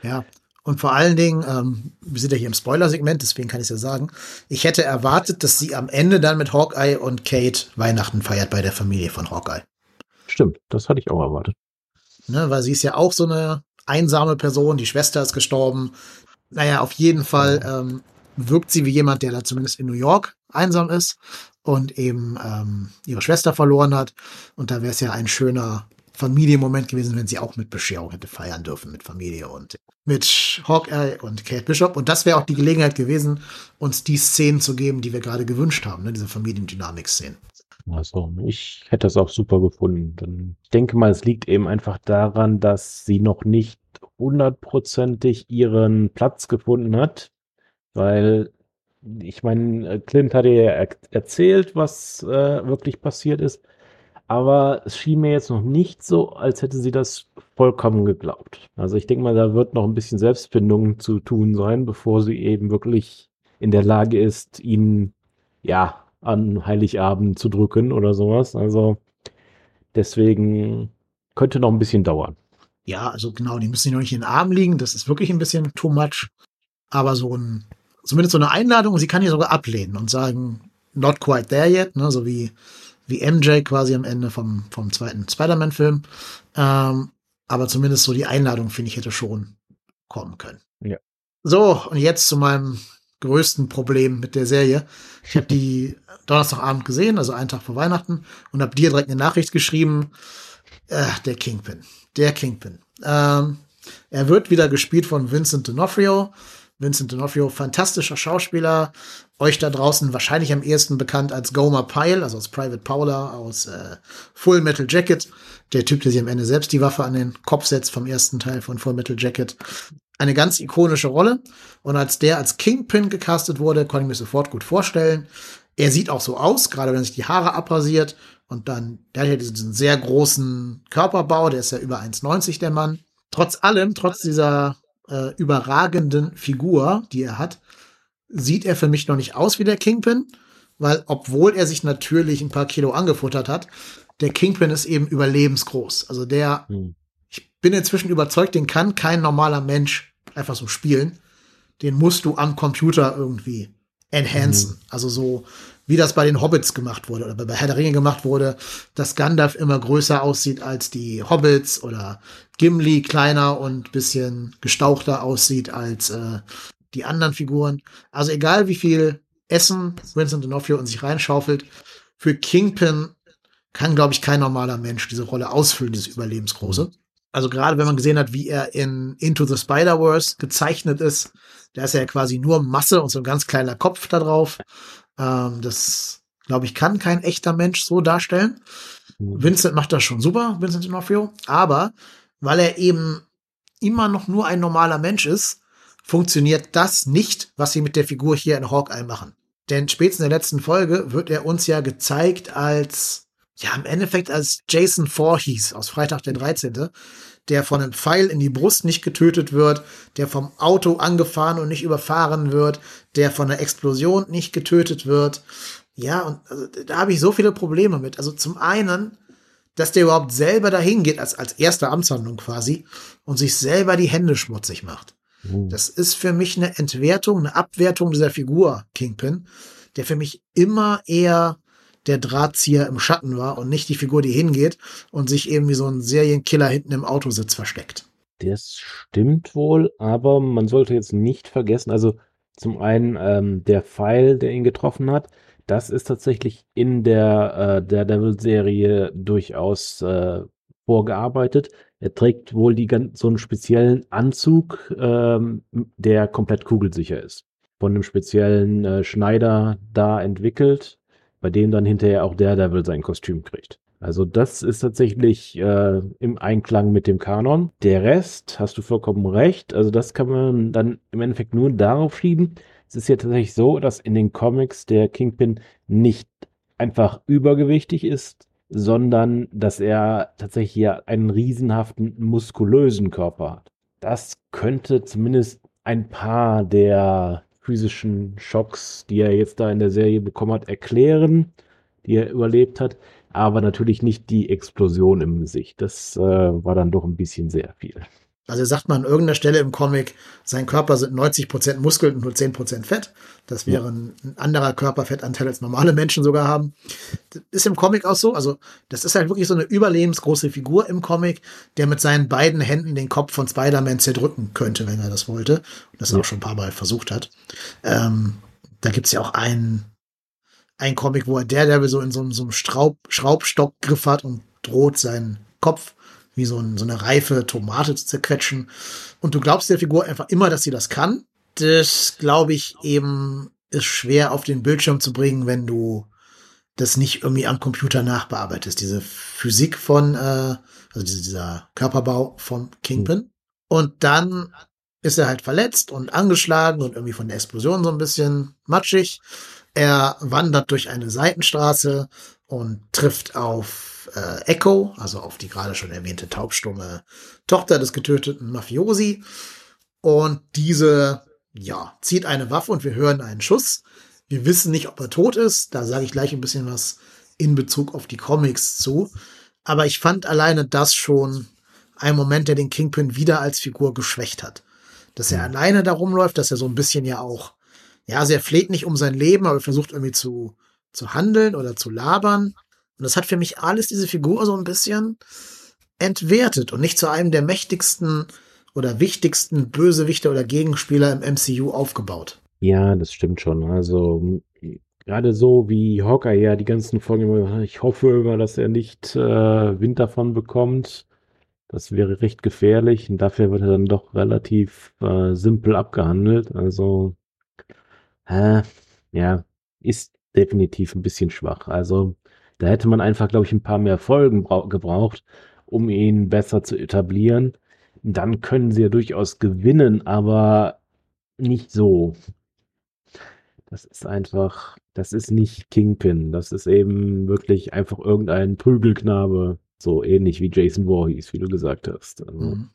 Ja, und vor allen Dingen, ähm, wir sind ja hier im Spoiler-Segment, deswegen kann ich es ja sagen, ich hätte erwartet, dass sie am Ende dann mit Hawkeye und Kate Weihnachten feiert bei der Familie von Hawkeye. Stimmt, das hatte ich auch erwartet. Ne, weil sie ist ja auch so eine einsame Person, die Schwester ist gestorben. Naja, auf jeden Fall ähm, wirkt sie wie jemand, der da zumindest in New York einsam ist und eben ähm, ihre Schwester verloren hat. Und da wäre es ja ein schöner Familienmoment gewesen, wenn sie auch mit Bescherung hätte feiern dürfen mit Familie und mit Hawkeye und Kate Bishop. Und das wäre auch die Gelegenheit gewesen, uns die Szenen zu geben, die wir gerade gewünscht haben, ne? diese Familiendynamik-Szenen. Also, ich hätte das auch super gefunden. Ich denke mal, es liegt eben einfach daran, dass sie noch nicht hundertprozentig ihren Platz gefunden hat, weil ich meine, Clint hatte ja erzählt, was äh, wirklich passiert ist, aber es schien mir jetzt noch nicht so, als hätte sie das vollkommen geglaubt. Also ich denke mal, da wird noch ein bisschen Selbstfindung zu tun sein, bevor sie eben wirklich in der Lage ist, ihn ja an Heiligabend zu drücken oder sowas. Also deswegen könnte noch ein bisschen dauern. Ja, also genau, die müssen noch nicht in den Arm liegen. Das ist wirklich ein bisschen too much. Aber so ein, zumindest so eine Einladung, sie kann hier sogar ablehnen und sagen, not quite there yet, ne, so wie wie MJ quasi am Ende vom, vom zweiten Spider-Man-Film. Ähm, aber zumindest so die Einladung, finde ich, hätte schon kommen können. Ja. So, und jetzt zu meinem größten Problem mit der Serie. Ich habe die Donnerstagabend gesehen, also einen Tag vor Weihnachten, und habe dir direkt eine Nachricht geschrieben. Äh, der Kingpin. Der Kingpin. Ähm, er wird wieder gespielt von Vincent D'Onofrio. Vincent D'Onofrio, fantastischer Schauspieler. Euch da draußen wahrscheinlich am ehesten bekannt als Gomer Pyle, also aus Private Paula, aus äh, Full Metal Jacket. Der Typ, der sich am Ende selbst die Waffe an den Kopf setzt vom ersten Teil von Full Metal Jacket. Eine ganz ikonische Rolle. Und als der als Kingpin gecastet wurde, konnte ich mir sofort gut vorstellen. Er sieht auch so aus, gerade wenn er sich die Haare abrasiert. Und dann, der hat ja diesen sehr großen Körperbau, der ist ja über 1,90 der Mann. Trotz allem, trotz dieser äh, überragenden Figur, die er hat, sieht er für mich noch nicht aus wie der Kingpin, weil obwohl er sich natürlich ein paar Kilo angefuttert hat, der Kingpin ist eben überlebensgroß. Also der, hm. ich bin inzwischen überzeugt, den kann kein normaler Mensch einfach so spielen. Den musst du am Computer irgendwie enhancen. Hm. Also so, wie das bei den Hobbits gemacht wurde oder bei Herr der Ringe gemacht wurde, dass Gandalf immer größer aussieht als die Hobbits oder Gimli kleiner und bisschen gestauchter aussieht als äh, die anderen Figuren. Also egal wie viel Essen Vincent D'Onofrio in sich reinschaufelt, für Kingpin kann, glaube ich, kein normaler Mensch diese Rolle ausfüllen, dieses Überlebensgroße. Also gerade wenn man gesehen hat, wie er in Into the Spider-Verse gezeichnet ist, da ist er ja quasi nur Masse und so ein ganz kleiner Kopf da drauf. Ähm, das, glaube ich, kann kein echter Mensch so darstellen. Mhm. Vincent macht das schon super, Vincent D'Onofrio. Aber weil er eben immer noch nur ein normaler Mensch ist, funktioniert das nicht, was sie mit der Figur hier in Hawkeye machen. Denn spätestens in der letzten Folge wird er uns ja gezeigt als, ja, im Endeffekt als Jason Voorhees aus Freitag der 13., der von einem Pfeil in die Brust nicht getötet wird, der vom Auto angefahren und nicht überfahren wird, der von einer Explosion nicht getötet wird. Ja, und also, da habe ich so viele Probleme mit. Also zum einen, dass der überhaupt selber dahin geht, als, als erste Amtshandlung quasi, und sich selber die Hände schmutzig macht. Mhm. Das ist für mich eine Entwertung, eine Abwertung dieser Figur Kingpin, der für mich immer eher der Drahtzieher im Schatten war und nicht die Figur, die hingeht und sich eben wie so ein Serienkiller hinten im Autositz versteckt. Das stimmt wohl, aber man sollte jetzt nicht vergessen, also zum einen ähm, der Pfeil, der ihn getroffen hat, das ist tatsächlich in der äh, Daredevil-Serie durchaus äh, vorgearbeitet. Er trägt wohl die, so einen speziellen Anzug, ähm, der komplett kugelsicher ist. Von einem speziellen äh, Schneider da entwickelt bei dem dann hinterher auch Daredevil sein Kostüm kriegt. Also das ist tatsächlich äh, im Einklang mit dem Kanon. Der Rest, hast du vollkommen recht, also das kann man dann im Endeffekt nur darauf schieben. Es ist ja tatsächlich so, dass in den Comics der Kingpin nicht einfach übergewichtig ist, sondern dass er tatsächlich ja einen riesenhaften muskulösen Körper hat. Das könnte zumindest ein paar der physischen Schocks, die er jetzt da in der Serie bekommen hat, erklären, die er überlebt hat, aber natürlich nicht die Explosion im Gesicht. Das äh, war dann doch ein bisschen sehr viel. Also sagt mal an irgendeiner Stelle im Comic, sein Körper sind 90% Muskeln und nur 10% Fett. Das wäre ein anderer Körperfettanteil als normale Menschen sogar haben. Das ist im Comic auch so. Also das ist halt wirklich so eine überlebensgroße Figur im Comic, der mit seinen beiden Händen den Kopf von Spider-Man zerdrücken könnte, wenn er das wollte. Und das ja. auch schon ein paar Mal versucht hat. Ähm, da gibt's ja auch einen, einen Comic, wo er Daredevil so in so, so einem Schraub, Schraubstockgriff hat und droht seinen Kopf wie so, ein, so eine reife Tomate zu zerquetschen. Und du glaubst der Figur einfach immer, dass sie das kann. Das, glaube ich, eben ist schwer auf den Bildschirm zu bringen, wenn du das nicht irgendwie am Computer nachbearbeitest. Diese Physik von, äh, also diese, dieser Körperbau von Kingpin. Und dann ist er halt verletzt und angeschlagen und irgendwie von der Explosion so ein bisschen matschig. Er wandert durch eine Seitenstraße und trifft auf äh, Echo, also auf die gerade schon erwähnte taubstumme Tochter des getöteten Mafiosi. Und diese, ja, zieht eine Waffe und wir hören einen Schuss. Wir wissen nicht, ob er tot ist. Da sage ich gleich ein bisschen was in Bezug auf die Comics zu. Aber ich fand alleine das schon ein Moment, der den Kingpin wieder als Figur geschwächt hat. Dass er mhm. alleine da rumläuft, dass er so ein bisschen ja auch, ja, also er fleht nicht um sein Leben, aber er versucht irgendwie zu, zu handeln oder zu labern. Und das hat für mich alles diese Figur so ein bisschen entwertet und nicht zu einem der mächtigsten oder wichtigsten Bösewichte oder Gegenspieler im MCU aufgebaut. Ja, das stimmt schon. Also gerade so wie Hawkeye ja die ganzen Folgen, ich hoffe immer, dass er nicht äh, Wind davon bekommt. Das wäre recht gefährlich und dafür wird er dann doch relativ äh, simpel abgehandelt. Also, äh, ja, ist definitiv ein bisschen schwach. Also da hätte man einfach, glaube ich, ein paar mehr Folgen gebraucht, um ihn besser zu etablieren. Dann können sie ja durchaus gewinnen, aber nicht so. Das ist einfach, das ist nicht Kingpin. Das ist eben wirklich einfach irgendein Prügelknabe. So ähnlich wie Jason Voorhees, wie du gesagt hast. Also. Mhm.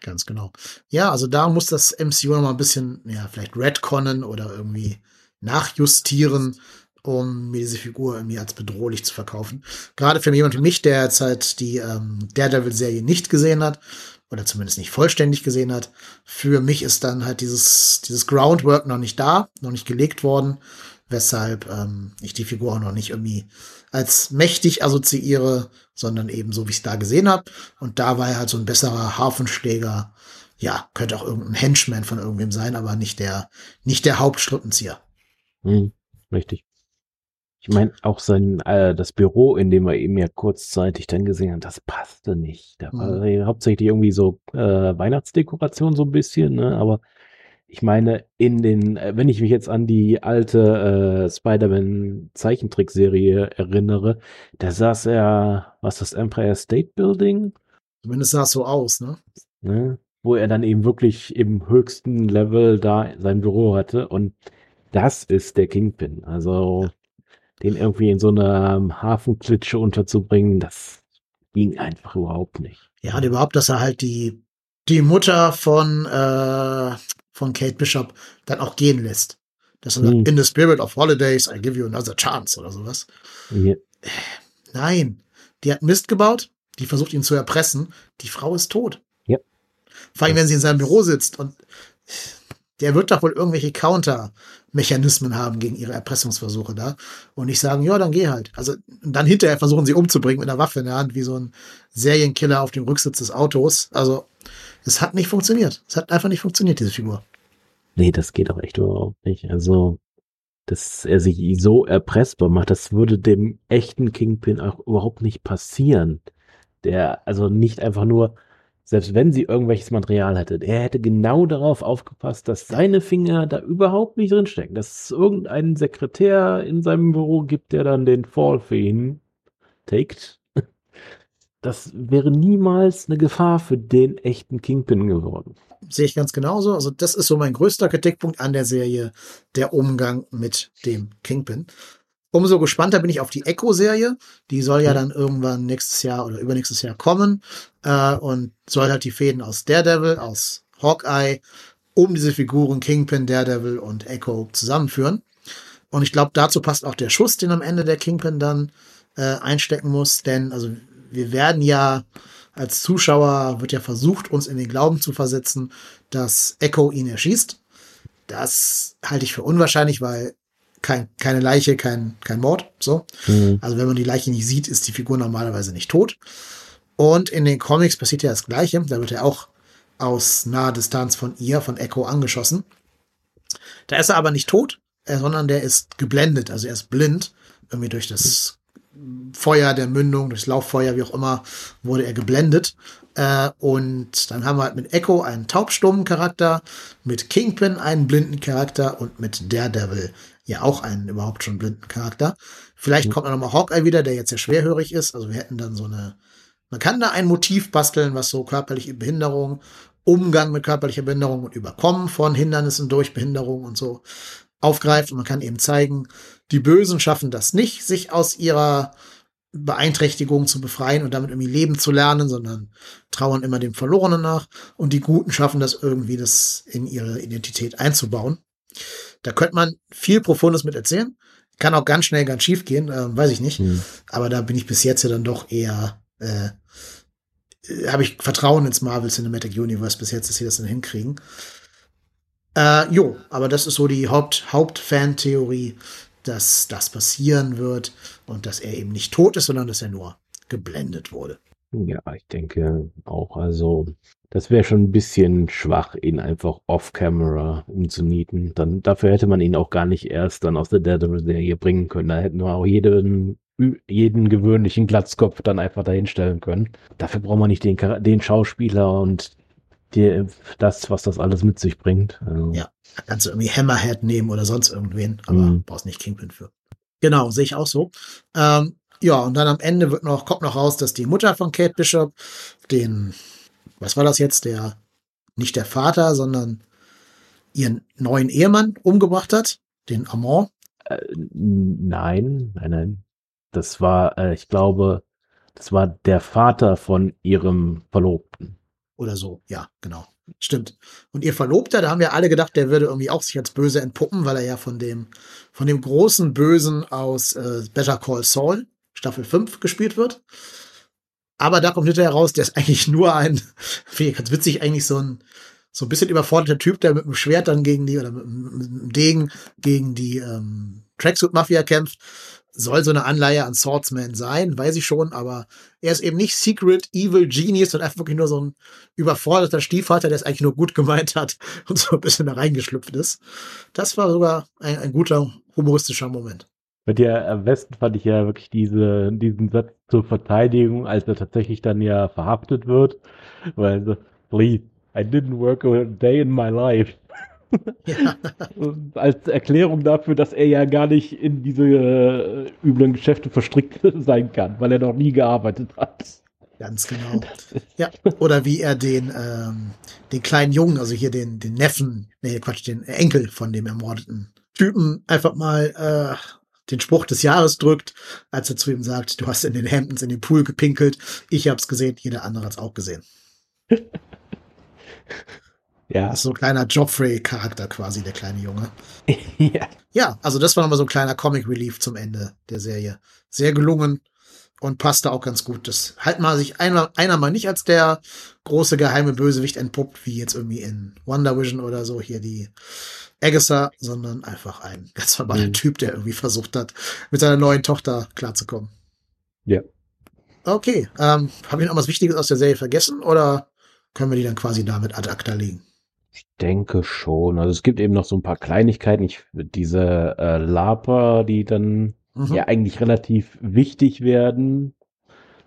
Ganz genau. Ja, also da muss das MCU noch mal ein bisschen, ja, vielleicht retconnen oder irgendwie nachjustieren, um mir diese Figur irgendwie als bedrohlich zu verkaufen. Gerade für jemand wie mich, der jetzt halt die ähm, Daredevil-Serie nicht gesehen hat oder zumindest nicht vollständig gesehen hat, für mich ist dann halt dieses, dieses Groundwork noch nicht da, noch nicht gelegt worden, weshalb ähm, ich die Figur auch noch nicht irgendwie als mächtig assoziiere, sondern eben so, wie ich es da gesehen habe. Und da war er halt so ein besserer Hafenschläger. Ja, könnte auch irgendein Henchman von irgendwem sein, aber nicht der, nicht der Hauptstrippenzieher. Hm, richtig. Ich meine, auch sein, äh, das Büro, in dem er eben ja kurzzeitig dann gesehen hat, das passte nicht. Da war mhm. hauptsächlich irgendwie so äh, Weihnachtsdekoration so ein bisschen, ne? Aber ich meine, in den, äh, wenn ich mich jetzt an die alte äh, Spider-Man-Zeichentrickserie erinnere, da saß er, was das Empire State Building? Zumindest sah es so aus, ne? ne? Wo er dann eben wirklich im höchsten Level da sein Büro hatte und das ist der Kingpin. Also den irgendwie in so einer Hafenklitsche unterzubringen, das ging einfach überhaupt nicht. Ja, und überhaupt, dass er halt die, die Mutter von, äh, von Kate Bishop dann auch gehen lässt. Dass er hm. sagt, in the spirit of holidays, I give you another chance oder sowas. Ja. Nein, die hat Mist gebaut, die versucht ihn zu erpressen. Die Frau ist tot. Ja. Vor allem, wenn sie in seinem Büro sitzt und der wird doch wohl irgendwelche Counter-Mechanismen haben gegen ihre Erpressungsversuche da und nicht sagen, ja, dann geh halt. Also dann hinterher versuchen sie umzubringen mit einer Waffe in der Hand, wie so ein Serienkiller auf dem Rücksitz des Autos. Also es hat nicht funktioniert. Es hat einfach nicht funktioniert, diese Figur. Nee, das geht auch echt überhaupt nicht. Also, dass er sich so erpressbar macht, das würde dem echten Kingpin auch überhaupt nicht passieren. Der, also nicht einfach nur, selbst wenn sie irgendwelches Material hätte, er hätte genau darauf aufgepasst, dass seine Finger da überhaupt nicht drinstecken. Dass es irgendeinen Sekretär in seinem Büro gibt, der dann den Fall für ihn taked. Das wäre niemals eine Gefahr für den echten Kingpin geworden. Sehe ich ganz genauso. Also, das ist so mein größter Kritikpunkt an der Serie, der Umgang mit dem Kingpin. Umso gespannter bin ich auf die Echo-Serie. Die soll ja dann irgendwann nächstes Jahr oder übernächstes Jahr kommen äh, und soll halt die Fäden aus Daredevil, aus Hawkeye, um diese Figuren Kingpin, Daredevil und Echo zusammenführen. Und ich glaube, dazu passt auch der Schuss, den am Ende der Kingpin dann äh, einstecken muss, denn also wir werden ja als Zuschauer wird ja versucht, uns in den Glauben zu versetzen, dass Echo ihn erschießt. Das halte ich für unwahrscheinlich, weil kein, keine Leiche, kein, kein Mord. So. Mhm. Also wenn man die Leiche nicht sieht, ist die Figur normalerweise nicht tot. Und in den Comics passiert ja das Gleiche. Da wird er auch aus naher Distanz von ihr, von Echo, angeschossen. Da ist er aber nicht tot, äh, sondern der ist geblendet, also er ist blind, irgendwie durch das Feuer der Mündung, durchs Lauffeuer, wie auch immer, wurde er geblendet. Äh, und dann haben wir halt mit Echo einen taubstummen Charakter, mit Kingpin einen blinden Charakter und mit Daredevil ja auch einen überhaupt schon blinden Charakter. Vielleicht mhm. kommt dann nochmal Hawkeye wieder, der jetzt ja schwerhörig ist. Also wir hätten dann so eine, man kann da ein Motiv basteln, was so körperliche Behinderung, Umgang mit körperlicher Behinderung und Überkommen von Hindernissen durch Behinderung und so aufgreift. Und man kann eben zeigen, die Bösen schaffen das nicht, sich aus ihrer Beeinträchtigung zu befreien und damit irgendwie leben zu lernen, sondern trauern immer dem Verlorenen nach. Und die Guten schaffen das irgendwie, das in ihre Identität einzubauen. Da könnte man viel Profundes mit erzählen. Kann auch ganz schnell ganz schief gehen, äh, weiß ich nicht. Hm. Aber da bin ich bis jetzt ja dann doch eher, äh, habe ich Vertrauen ins Marvel Cinematic Universe bis jetzt, dass sie das dann hinkriegen. Äh, jo, aber das ist so die Haupt, Hauptfan-Theorie, dass das passieren wird und dass er eben nicht tot ist, sondern dass er nur geblendet wurde. Ja, ich denke auch. Also, das wäre schon ein bisschen schwach, ihn einfach off-camera umzunieten. Dann, dafür hätte man ihn auch gar nicht erst dann aus der Daredevil-Serie bringen können. Da hätten wir auch jeden, jeden gewöhnlichen Glatzkopf dann einfach dahinstellen können. Dafür braucht man nicht den, den Schauspieler und die, das, was das alles mit sich bringt. Also. Ja, kannst du irgendwie Hammerhead nehmen oder sonst irgendwen, aber mhm. brauchst nicht Kingpin für. Genau, sehe ich auch so. Ähm, ja, und dann am Ende wird noch, kommt noch raus, dass die Mutter von Kate Bishop den, was war das jetzt, der, nicht der Vater, sondern ihren neuen Ehemann umgebracht hat, den Amant. Äh, nein, nein, nein. Das war, äh, ich glaube, das war der Vater von ihrem Verlobten. Oder so, ja, genau. Stimmt. Und ihr Verlobter, da haben wir alle gedacht, der würde irgendwie auch sich als böse entpuppen, weil er ja von dem, von dem großen Bösen aus äh, Better Call Saul, Staffel 5, gespielt wird. Aber da kommt hinterher raus, der ist eigentlich nur ein, ganz witzig, eigentlich so ein, so ein bisschen überforderter Typ, der mit dem Schwert dann gegen die, oder mit, dem Degen gegen die ähm, Tracksuit-Mafia kämpft soll so eine Anleihe an Swordsman sein, weiß ich schon, aber er ist eben nicht Secret Evil Genius und einfach wirklich nur so ein überforderter Stiefvater, der es eigentlich nur gut gemeint hat und so ein bisschen da reingeschlüpft ist. Das war sogar ein, ein guter humoristischer Moment. Bei dir am besten fand ich ja wirklich diese, diesen Satz zur Verteidigung, als er tatsächlich dann ja verhaftet wird, weil so, please, I didn't work a day in my life. Ja. Als Erklärung dafür, dass er ja gar nicht in diese äh, üblen Geschäfte verstrickt sein kann, weil er noch nie gearbeitet hat. Ganz genau. Ja, oder wie er den, ähm, den kleinen Jungen, also hier den, den Neffen, nee, Quatsch, den Enkel von dem ermordeten Typen einfach mal äh, den Spruch des Jahres drückt, als er zu ihm sagt, du hast in den Hamptons in den Pool gepinkelt, ich hab's gesehen, jeder andere hat's auch gesehen. Ja. Das ist so ein kleiner Joffrey-Charakter quasi, der kleine Junge. ja. Ja, also das war nochmal so ein kleiner Comic-Relief zum Ende der Serie. Sehr gelungen und passte auch ganz gut. Das halt mal sich einer, einer mal nicht als der große geheime Bösewicht entpuppt, wie jetzt irgendwie in Wonder Vision oder so hier die Agatha, sondern einfach ein ganz normaler mhm. Typ, der irgendwie versucht hat, mit seiner neuen Tochter klarzukommen. Ja. Okay, ähm, habe ich noch was Wichtiges aus der Serie vergessen oder können wir die dann quasi damit ad acta legen? Ich denke schon. Also es gibt eben noch so ein paar Kleinigkeiten. Ich, diese äh, Laper, die dann mhm. ja eigentlich relativ wichtig werden,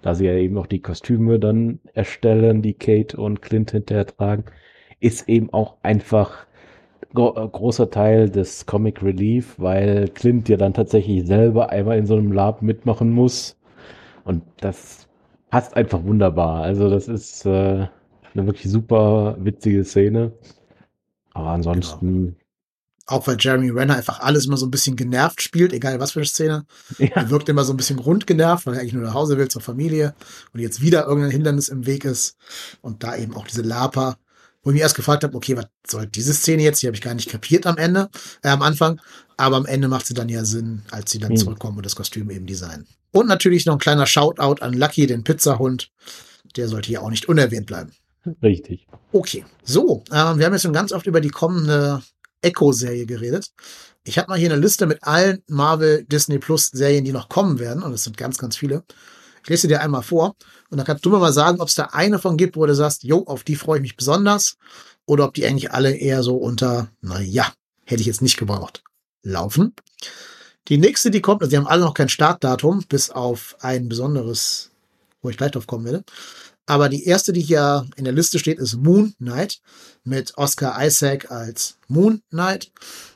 da sie ja eben auch die Kostüme dann erstellen, die Kate und Clint hinterher tragen, ist eben auch einfach großer Teil des Comic Relief, weil Clint ja dann tatsächlich selber einmal in so einem Lab mitmachen muss. Und das passt einfach wunderbar. Also das ist äh, eine wirklich super witzige Szene. Aber ansonsten. Genau. Auch weil Jeremy Renner einfach alles immer so ein bisschen genervt spielt, egal was für eine Szene. Ja. Er wirkt immer so ein bisschen grundgenervt, weil er eigentlich nur nach Hause will zur Familie und jetzt wieder irgendein Hindernis im Weg ist. Und da eben auch diese Lapa, wo ich mich erst gefragt habe, okay, was soll diese Szene jetzt? Die habe ich gar nicht kapiert am Ende, äh, am Anfang. Aber am Ende macht sie dann ja Sinn, als sie dann hm. zurückkommen und das Kostüm eben designen. Und natürlich noch ein kleiner Shoutout an Lucky, den Pizzahund. Der sollte hier auch nicht unerwähnt bleiben. Richtig. Okay, so, äh, wir haben jetzt schon ganz oft über die kommende Echo-Serie geredet. Ich habe mal hier eine Liste mit allen Marvel Disney Plus Serien, die noch kommen werden. Und es sind ganz, ganz viele. Ich lese dir einmal vor. Und dann kannst du mir mal sagen, ob es da eine von gibt, wo du sagst, jo, auf die freue ich mich besonders. Oder ob die eigentlich alle eher so unter, naja, hätte ich jetzt nicht gebraucht, laufen. Die nächste, die kommt, also die haben alle noch kein Startdatum, bis auf ein besonderes, wo ich gleich drauf kommen werde. Aber die erste, die hier in der Liste steht, ist Moon Knight mit Oscar Isaac als Moon Knight.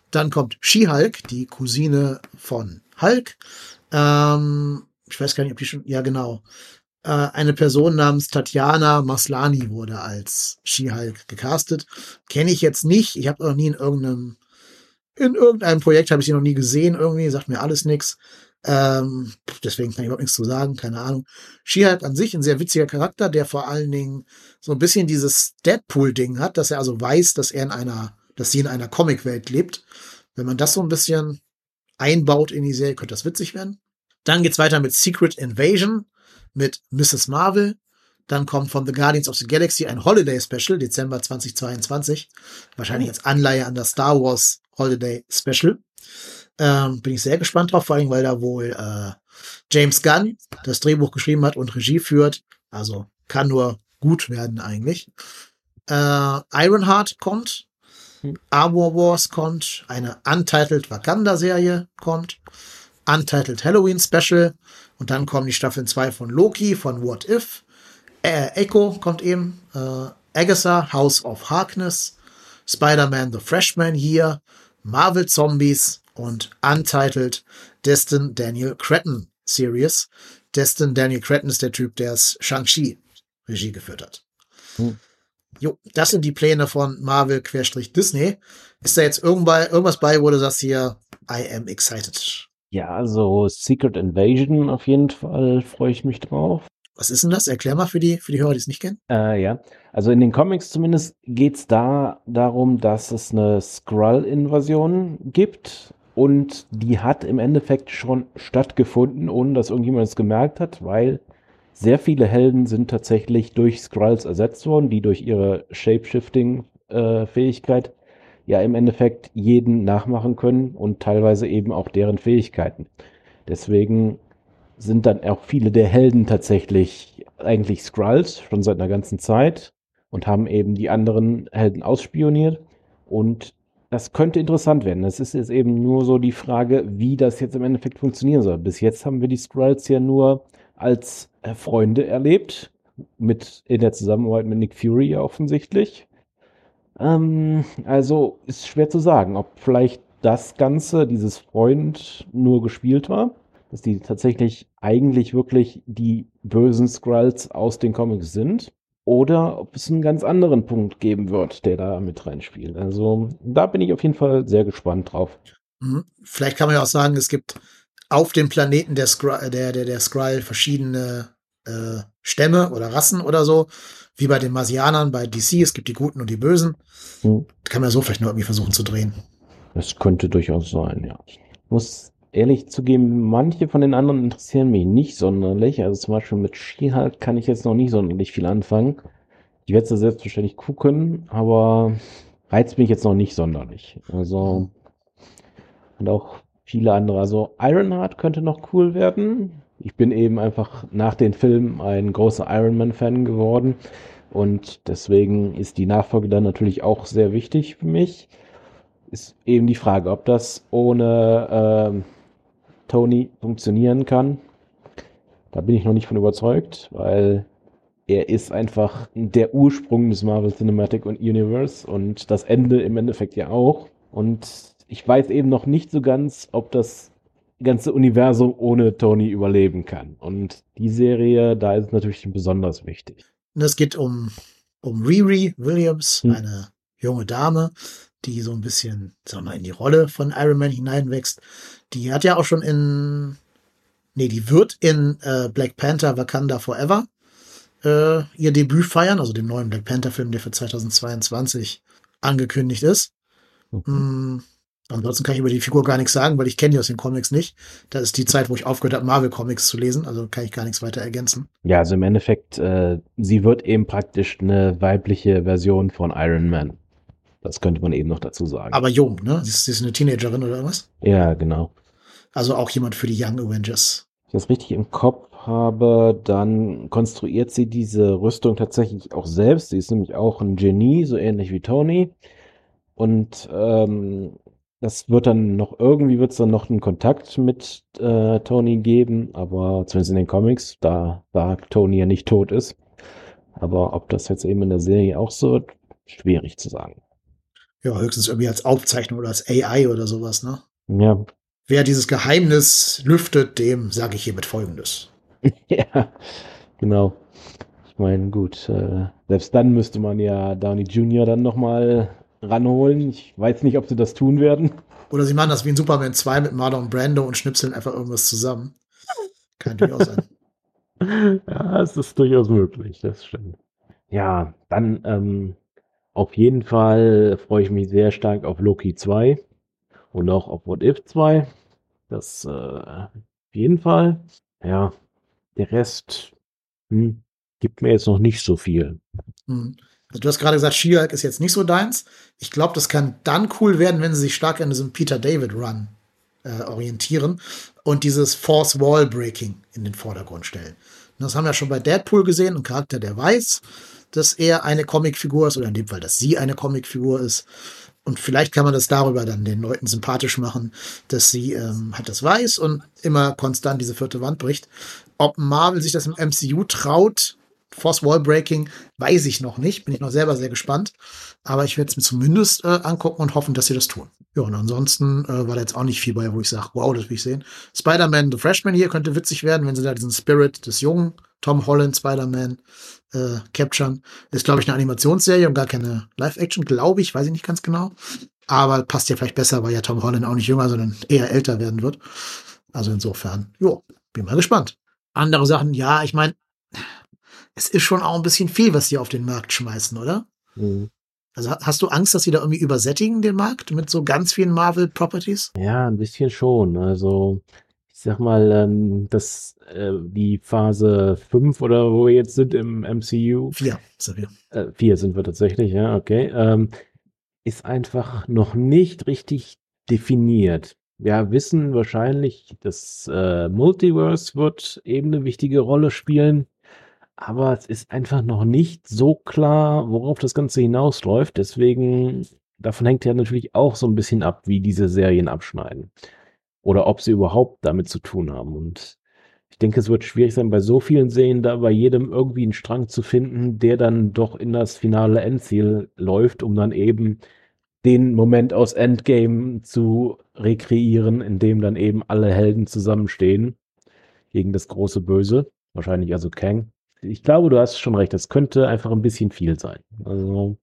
Dann kommt She-Hulk, die Cousine von Hulk. Ähm, ich weiß gar nicht, ob die schon, ja genau. Äh, eine Person namens Tatjana Maslani wurde als She-Hulk gecastet. Kenne ich jetzt nicht. Ich habe noch nie in irgendeinem, in irgendeinem Projekt habe ich sie noch nie gesehen. Irgendwie sagt mir alles nichts. Ähm, deswegen kann ich überhaupt nichts zu sagen, keine Ahnung. She-Hulk an sich ein sehr witziger Charakter, der vor allen Dingen so ein bisschen dieses Deadpool-Ding hat, dass er also weiß, dass er in einer, dass sie in einer Comicwelt lebt. Wenn man das so ein bisschen einbaut in die Serie, könnte das witzig werden. Dann geht's weiter mit Secret Invasion, mit Mrs. Marvel. Dann kommt von The Guardians of the Galaxy ein Holiday Special, Dezember 2022. Wahrscheinlich als Anleihe an das Star Wars Holiday Special. Ähm, bin ich sehr gespannt drauf, vor allem, weil da wohl äh, James Gunn das Drehbuch geschrieben hat und Regie führt. Also kann nur gut werden eigentlich. Äh, Ironheart kommt. Hm. Armor Wars kommt. Eine Untitled Wakanda-Serie kommt. Untitled Halloween Special. Und dann kommen die Staffeln 2 von Loki, von What If. Äh, Echo kommt eben. Äh, Agatha, House of Harkness. Spider-Man The Freshman Year. Marvel Zombies und Untitled Destin Daniel Cretton Series. Destin Daniel Cretton ist der Typ, der es Shang-Chi Regie geführt hat. Hm. Jo, das sind die Pläne von Marvel-Disney. Ist da jetzt irgendwas bei, wo du sagst hier, I am excited? Ja, also Secret Invasion auf jeden Fall freue ich mich drauf. Was ist denn das? Erklär mal für die, für die Hörer, die es nicht kennen. Äh, ja, also in den Comics zumindest geht es da darum, dass es eine Skrull-Invasion gibt und die hat im Endeffekt schon stattgefunden, ohne dass irgendjemand es gemerkt hat, weil sehr viele Helden sind tatsächlich durch Skrulls ersetzt worden, die durch ihre Shapeshifting-Fähigkeit äh, ja im Endeffekt jeden nachmachen können und teilweise eben auch deren Fähigkeiten. Deswegen sind dann auch viele der Helden tatsächlich eigentlich Skrulls schon seit einer ganzen Zeit und haben eben die anderen Helden ausspioniert und das könnte interessant werden. Es ist jetzt eben nur so die Frage, wie das jetzt im Endeffekt funktionieren soll. Bis jetzt haben wir die Skrulls ja nur als äh, Freunde erlebt, mit in der Zusammenarbeit mit Nick Fury ja offensichtlich. Ähm, also ist schwer zu sagen, ob vielleicht das Ganze, dieses Freund, nur gespielt war, dass die tatsächlich eigentlich wirklich die bösen Skrulls aus den Comics sind oder ob es einen ganz anderen Punkt geben wird, der da mit reinspielt. Also da bin ich auf jeden Fall sehr gespannt drauf. Mhm. Vielleicht kann man ja auch sagen, es gibt auf dem Planeten der Skrull, der, der, der Skrull verschiedene äh, Stämme oder Rassen oder so, wie bei den Marsianern bei DC. Es gibt die Guten und die Bösen. Mhm. Kann man so vielleicht nur irgendwie versuchen zu drehen. Das könnte durchaus sein, ja. Ich muss ehrlich zugeben, manche von den anderen interessieren mich nicht sonderlich. Also zum Beispiel mit She-Hulk kann ich jetzt noch nicht sonderlich viel anfangen. Ich werde es selbstverständlich gucken, aber reizt mich jetzt noch nicht sonderlich. Also und auch viele andere. Also Ironheart könnte noch cool werden. Ich bin eben einfach nach den Filmen ein großer Iron Man-Fan geworden. Und deswegen ist die Nachfolge dann natürlich auch sehr wichtig für mich. Ist eben die Frage, ob das ohne äh, Tony funktionieren kann. Da bin ich noch nicht von überzeugt, weil er ist einfach der Ursprung des Marvel Cinematic Universe und das Ende im Endeffekt ja auch. Und ich weiß eben noch nicht so ganz, ob das ganze Universum ohne Tony überleben kann. Und die Serie, da ist es natürlich besonders wichtig. Und es geht um, um Riri Williams, hm. eine junge Dame, die so ein bisschen, wir mal, in die Rolle von Iron Man hineinwächst. Die hat ja auch schon in, nee, die wird in äh, Black Panther Wakanda Forever äh, ihr Debüt feiern, also dem neuen Black Panther Film, der für 2022 angekündigt ist. Mhm. Ansonsten kann ich über die Figur gar nichts sagen, weil ich kenne die aus den Comics nicht. Das ist die Zeit, wo ich aufgehört habe, Marvel Comics zu lesen, also kann ich gar nichts weiter ergänzen. Ja, also im Endeffekt, äh, sie wird eben praktisch eine weibliche Version von Iron Man. Das könnte man eben noch dazu sagen. Aber jung, ne? Sie ist, sie ist eine Teenagerin oder was? Ja, genau. Also auch jemand für die Young Avengers. Wenn ich das richtig im Kopf habe, dann konstruiert sie diese Rüstung tatsächlich auch selbst. Sie ist nämlich auch ein Genie, so ähnlich wie Tony. Und ähm, das wird dann noch, irgendwie wird es dann noch einen Kontakt mit äh, Tony geben, aber zumindest in den Comics, da, da Tony ja nicht tot ist. Aber ob das jetzt eben in der Serie auch so wird, schwierig zu sagen. Ja, höchstens irgendwie als Aufzeichnung oder als AI oder sowas, ne? Ja. Wer dieses Geheimnis lüftet, dem sage ich hiermit Folgendes. ja, genau. Ich meine, gut, äh, selbst dann müsste man ja Downey Jr. dann nochmal ranholen. Ich weiß nicht, ob sie das tun werden. Oder sie machen das wie in Superman 2 mit Marlon Brando und schnipseln einfach irgendwas zusammen. Kann durchaus sein. ja, es ist durchaus möglich, das stimmt. Ja, dann ähm, auf jeden Fall freue ich mich sehr stark auf Loki 2 und auch auf What If 2. Das äh, auf jeden Fall. Ja, der Rest hm, gibt mir jetzt noch nicht so viel. Hm. Also du hast gerade gesagt, she ist jetzt nicht so deins. Ich glaube, das kann dann cool werden, wenn sie sich stark an diesem Peter David Run äh, orientieren und dieses Force Wall Breaking in den Vordergrund stellen. Und das haben wir schon bei Deadpool gesehen, ein Charakter, der weiß, dass er eine Comicfigur ist oder in dem Fall, dass sie eine Comicfigur ist. Und vielleicht kann man das darüber dann den Leuten sympathisch machen, dass sie ähm, halt das weiß und immer konstant diese vierte Wand bricht. Ob Marvel sich das im MCU traut, Force Wall Breaking, weiß ich noch nicht. Bin ich noch selber sehr gespannt. Aber ich werde es mir zumindest äh, angucken und hoffen, dass sie das tun. Ja, und ansonsten äh, war da jetzt auch nicht viel bei, wo ich sage, wow, das will ich sehen. Spider-Man The Freshman hier könnte witzig werden, wenn sie da diesen Spirit des jungen Tom Holland Spider-Man äh, capturen. Ist, glaube ich, eine Animationsserie und gar keine Live-Action, glaube ich, weiß ich nicht ganz genau. Aber passt ja vielleicht besser, weil ja Tom Holland auch nicht jünger, sondern eher älter werden wird. Also insofern, jo, bin mal gespannt. Andere Sachen, ja, ich meine, es ist schon auch ein bisschen viel, was sie auf den Markt schmeißen, oder? Mhm. Also hast du Angst, dass sie da irgendwie übersättigen den Markt mit so ganz vielen Marvel-Properties? Ja, ein bisschen schon. Also ich sag mal, ähm, dass äh, die Phase 5 oder wo wir jetzt sind im MCU. Vier, sind wir. Äh, vier sind wir tatsächlich, ja, okay. Ähm, ist einfach noch nicht richtig definiert. Wir wissen wahrscheinlich, das äh, Multiverse wird eben eine wichtige Rolle spielen aber es ist einfach noch nicht so klar, worauf das Ganze hinausläuft. Deswegen, davon hängt ja natürlich auch so ein bisschen ab, wie diese Serien abschneiden. Oder ob sie überhaupt damit zu tun haben. Und ich denke, es wird schwierig sein, bei so vielen Serien da bei jedem irgendwie einen Strang zu finden, der dann doch in das finale Endziel läuft, um dann eben den Moment aus Endgame zu rekreieren, in dem dann eben alle Helden zusammenstehen gegen das große Böse. Wahrscheinlich also Kang ich glaube, du hast schon recht. Das könnte einfach ein bisschen viel sein. Also,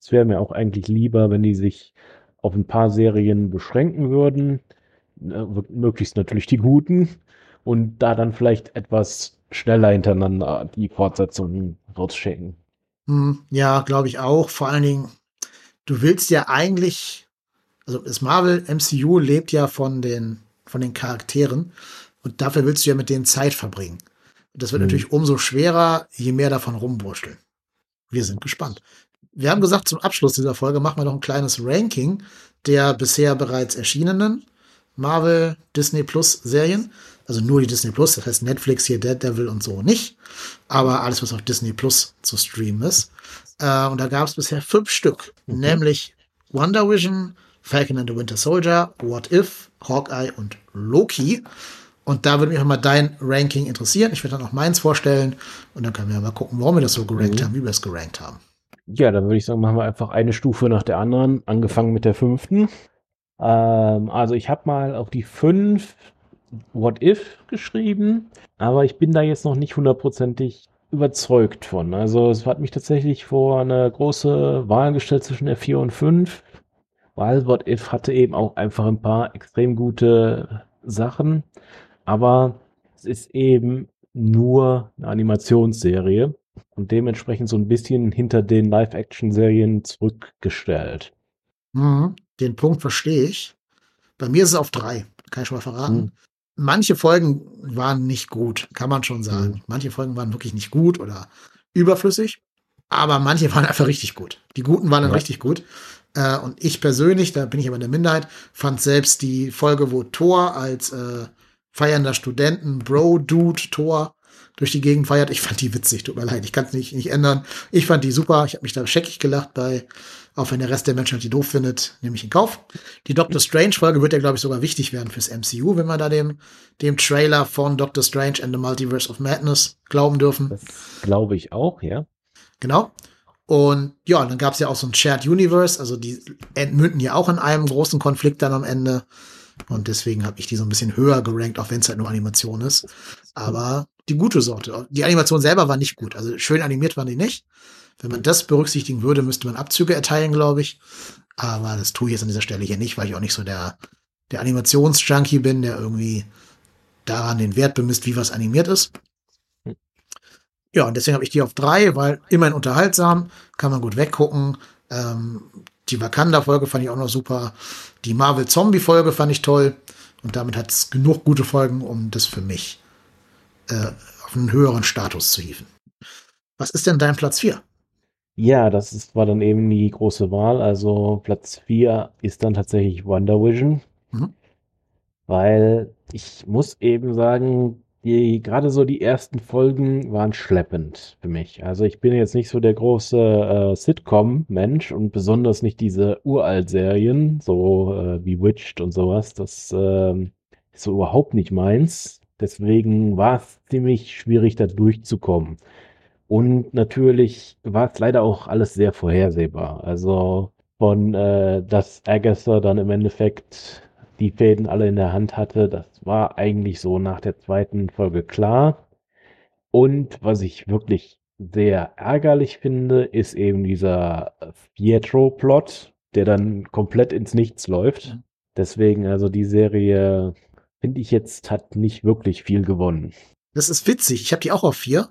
es wäre mir auch eigentlich lieber, wenn die sich auf ein paar Serien beschränken würden. Äh, möglichst natürlich die guten. Und da dann vielleicht etwas schneller hintereinander die Fortsetzungen rausschicken. Hm, ja, glaube ich auch. Vor allen Dingen, du willst ja eigentlich, also das Marvel MCU lebt ja von den, von den Charakteren und dafür willst du ja mit denen Zeit verbringen. Das wird mhm. natürlich umso schwerer, je mehr davon rumwurschteln. Wir sind gespannt. Wir haben gesagt, zum Abschluss dieser Folge machen wir noch ein kleines Ranking der bisher bereits erschienenen Marvel Disney Plus Serien. Also nur die Disney Plus, das heißt Netflix hier, Daredevil und so nicht. Aber alles, was auf Disney Plus zu streamen ist. Äh, und da gab es bisher fünf Stück. Mhm. Nämlich Wonder Vision, Falcon and the Winter Soldier, What If, Hawkeye und Loki. Und da würde mich auch mal dein Ranking interessieren. Ich werde dann auch meins vorstellen und dann können wir mal gucken, warum wir das so gerankt mhm. haben, wie wir es gerankt haben. Ja, dann würde ich sagen, machen wir einfach eine Stufe nach der anderen, angefangen mit der fünften. Ähm, also ich habe mal auf die fünf What If geschrieben, aber ich bin da jetzt noch nicht hundertprozentig überzeugt von. Also es hat mich tatsächlich vor eine große Wahl gestellt zwischen der 4 und 5. Weil What If hatte eben auch einfach ein paar extrem gute Sachen, aber es ist eben nur eine Animationsserie und dementsprechend so ein bisschen hinter den Live-Action-Serien zurückgestellt. Mhm, den Punkt verstehe ich. Bei mir ist es auf drei, kann ich schon mal verraten. Mhm. Manche Folgen waren nicht gut, kann man schon sagen. Mhm. Manche Folgen waren wirklich nicht gut oder überflüssig, aber manche waren einfach richtig gut. Die guten waren dann ja. richtig gut. Äh, und ich persönlich, da bin ich aber in der Minderheit, fand selbst die Folge, wo Thor als äh, feiernder Studenten, Bro-Dude Thor durch die Gegend feiert. Ich fand die witzig, tut mir leid, ich kann es nicht, nicht ändern. Ich fand die super, ich habe mich da scheckig gelacht bei, auch wenn der Rest der Menschen die doof findet, nehme ich in Kauf. Die Doctor Strange-Folge wird ja, glaube ich, sogar wichtig werden fürs MCU, wenn wir da dem, dem Trailer von Doctor Strange and the Multiverse of Madness glauben dürfen. Das glaube ich auch, ja. Genau. Und ja, dann gab es ja auch so ein Shared Universe, also die entmünden ja auch in einem großen Konflikt dann am Ende. Und deswegen habe ich die so ein bisschen höher gerankt, auch wenn es halt nur Animation ist. Aber die gute Sorte. Die Animation selber war nicht gut. Also schön animiert waren die nicht. Wenn man das berücksichtigen würde, müsste man Abzüge erteilen, glaube ich. Aber das tue ich jetzt an dieser Stelle hier nicht, weil ich auch nicht so der, der Animationsjunkie bin, der irgendwie daran den Wert bemisst, wie was animiert ist. Ja, und deswegen habe ich die auf drei, weil immerhin unterhaltsam, kann man gut weggucken. Ähm, die Wakanda-Folge fand ich auch noch super. Die Marvel-Zombie-Folge fand ich toll. Und damit hat es genug gute Folgen, um das für mich äh, auf einen höheren Status zu hieven. Was ist denn dein Platz 4? Ja, das ist, war dann eben die große Wahl. Also Platz 4 ist dann tatsächlich Wonder Vision. Mhm. Weil ich muss eben sagen, die, gerade so die ersten Folgen waren schleppend für mich. Also ich bin jetzt nicht so der große äh, Sitcom-Mensch und besonders nicht diese Uralt-Serien, so äh, wie Witched und sowas. Das äh, ist so überhaupt nicht meins. Deswegen war es ziemlich schwierig, da durchzukommen. Und natürlich war es leider auch alles sehr vorhersehbar. Also von, äh, dass Agatha dann im Endeffekt die Fäden alle in der Hand hatte. Das war eigentlich so nach der zweiten Folge klar. Und was ich wirklich sehr ärgerlich finde, ist eben dieser Pietro-Plot, der dann komplett ins Nichts läuft. Deswegen, also die Serie, finde ich jetzt, hat nicht wirklich viel gewonnen. Das ist witzig. Ich habe die auch auf vier.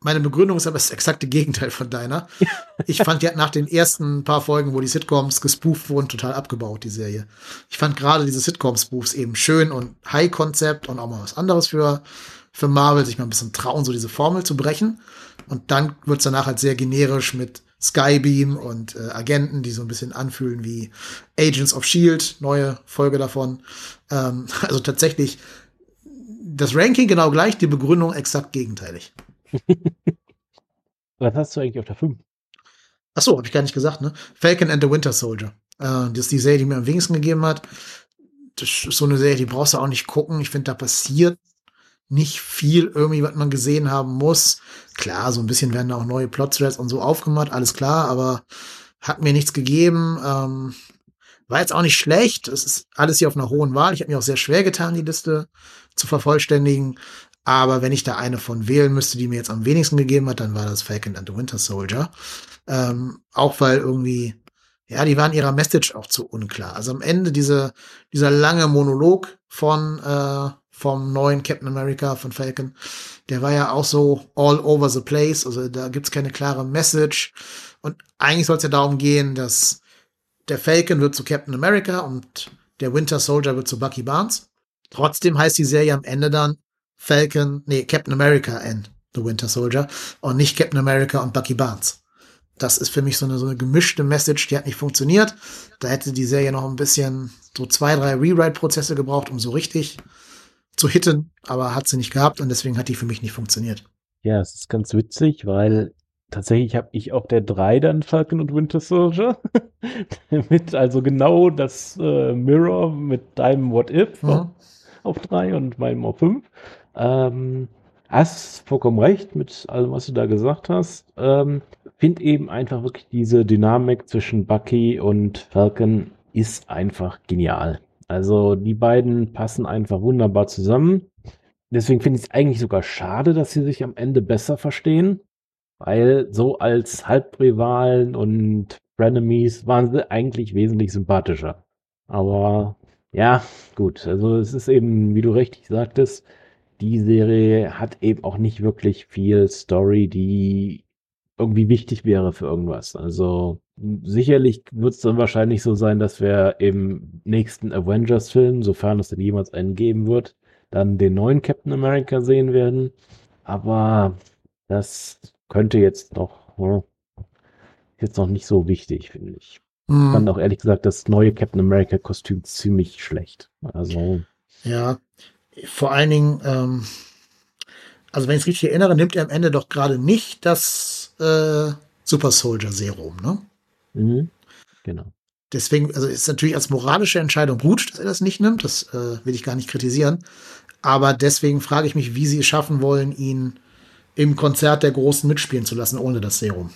Meine Begründung ist aber das exakte Gegenteil von deiner. Ich fand, hat nach den ersten paar Folgen, wo die Sitcoms gespooft wurden, total abgebaut, die Serie. Ich fand gerade diese Sitcom-Spoofs eben schön und High-Konzept und auch mal was anderes für, für Marvel, sich mal ein bisschen trauen, so diese Formel zu brechen. Und dann wird's danach halt sehr generisch mit Skybeam und äh, Agenten, die so ein bisschen anfühlen wie Agents of Shield, neue Folge davon. Ähm, also tatsächlich das Ranking genau gleich, die Begründung exakt gegenteilig. Was hast du eigentlich auf der 5? Ach so, habe ich gar nicht gesagt, ne? Falcon and the Winter Soldier. Äh, das ist die Serie, die mir am wenigsten gegeben hat. Das ist so eine Serie, die brauchst du auch nicht gucken. Ich finde, da passiert nicht viel irgendwie, was man gesehen haben muss. Klar, so ein bisschen werden da auch neue Plot-Threads und so aufgemacht, alles klar, aber hat mir nichts gegeben. Ähm, war jetzt auch nicht schlecht. Es ist alles hier auf einer hohen Wahl. Ich habe mir auch sehr schwer getan, die Liste zu vervollständigen. Aber wenn ich da eine von wählen müsste, die mir jetzt am wenigsten gegeben hat, dann war das Falcon and the Winter Soldier. Ähm, auch weil irgendwie, ja, die waren ihrer Message auch zu unklar. Also am Ende diese, dieser lange Monolog von, äh, vom neuen Captain America von Falcon, der war ja auch so all over the place. Also da gibt's keine klare Message. Und eigentlich soll es ja darum gehen, dass der Falcon wird zu Captain America und der Winter Soldier wird zu Bucky Barnes. Trotzdem heißt die Serie am Ende dann Falcon, nee, Captain America and The Winter Soldier und nicht Captain America und Bucky Barnes. Das ist für mich so eine, so eine gemischte Message, die hat nicht funktioniert. Da hätte die Serie noch ein bisschen so zwei, drei Rewrite-Prozesse gebraucht, um so richtig zu hitten, aber hat sie nicht gehabt und deswegen hat die für mich nicht funktioniert. Ja, es ist ganz witzig, weil tatsächlich habe ich auf der 3 dann Falcon und Winter Soldier. mit also genau das äh, Mirror mit deinem What If mhm. auf 3 und meinem auf 5. Ähm, hast vollkommen recht mit allem, was du da gesagt hast. Ähm, Find eben einfach wirklich diese Dynamik zwischen Bucky und Falcon ist einfach genial. Also die beiden passen einfach wunderbar zusammen. deswegen finde ich es eigentlich sogar schade, dass sie sich am Ende besser verstehen, weil so als Halbrivalen und Frenemies waren sie eigentlich wesentlich sympathischer. Aber ja, gut, also es ist eben, wie du richtig sagtest, die Serie hat eben auch nicht wirklich viel Story, die irgendwie wichtig wäre für irgendwas. Also sicherlich wird es dann wahrscheinlich so sein, dass wir im nächsten Avengers-Film, sofern es denn jemals einen geben wird, dann den neuen Captain America sehen werden. Aber das könnte jetzt noch, hm, jetzt noch nicht so wichtig, finde ich. Hm. Ich fand auch ehrlich gesagt das neue Captain America Kostüm ziemlich schlecht. Also. Ja, vor allen Dingen, ähm, also wenn ich es richtig erinnere, nimmt er am Ende doch gerade nicht das äh, Super Soldier Serum, ne? Mhm, genau. Deswegen, also ist natürlich als moralische Entscheidung gut, dass er das nicht nimmt. Das äh, will ich gar nicht kritisieren. Aber deswegen frage ich mich, wie sie es schaffen wollen, ihn im Konzert der Großen mitspielen zu lassen, ohne das Serum.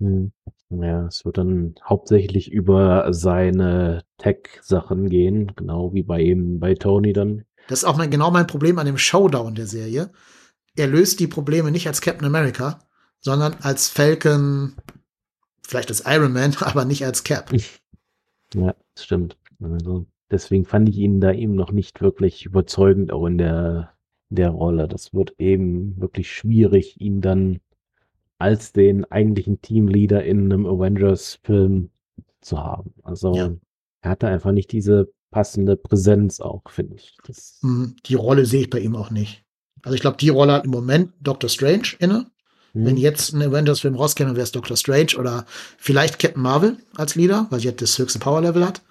Mhm. Ja, es wird dann hauptsächlich über seine Tech-Sachen gehen, genau wie bei eben bei Tony dann. Das ist auch mein, genau mein Problem an dem Showdown der Serie. Er löst die Probleme nicht als Captain America, sondern als Falcon, vielleicht als Iron Man, aber nicht als Cap. Ja, das stimmt. Also deswegen fand ich ihn da eben noch nicht wirklich überzeugend, auch in der, der Rolle. Das wird eben wirklich schwierig, ihn dann als den eigentlichen Teamleader in einem Avengers-Film zu haben. Also Ja. er hatte einfach nicht diese passende Präsenz auch, finde ich. Das, Hm, Die Rolle sehe ich bei ihm auch nicht. Also ich glaube, die Rolle hat im Moment Doctor Strange inne. hm, Wenn jetzt ein Avengers-Film rauskäme, wäre es Doctor Strange oder vielleicht Captain Marvel als Leader, weil sie halt das höchste Power-Level hat.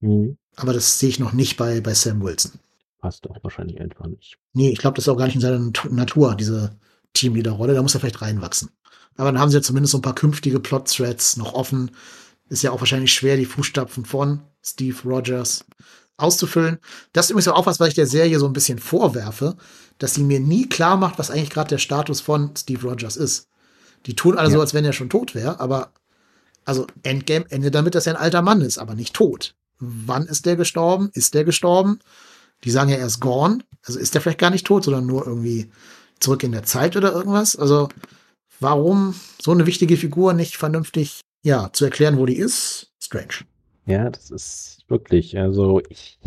hm, Aber das sehe ich noch nicht bei, bei Sam Wilson. passt doch wahrscheinlich einfach nicht. Nee, ich glaube, das ist auch gar nicht in seiner Natu- Natur, diese Teamleader-Rolle. Da muss er vielleicht reinwachsen. Aber dann haben sie ja zumindest so ein paar künftige Plot-Threads noch offen. Ist ja auch wahrscheinlich schwer, die Fußstapfen von Steve Rogers auszufüllen. Das ist übrigens auch was, was ich der Serie so ein bisschen vorwerfe, dass sie mir nie klar macht, was eigentlich gerade der Status von Steve Rogers ist. Die tun alle so, Ja. als wenn er schon tot wäre, aber also Endgame endet damit, dass er ein alter Mann ist, aber nicht tot. Wann ist der gestorben? Ist der gestorben? Die sagen ja, er ist gone. Also ist der vielleicht gar nicht tot, sondern nur irgendwie zurück in der Zeit oder irgendwas. Also warum so eine wichtige Figur nicht vernünftig, ja, zu erklären, wo die ist? Strange. Ja, das ist wirklich, also ich,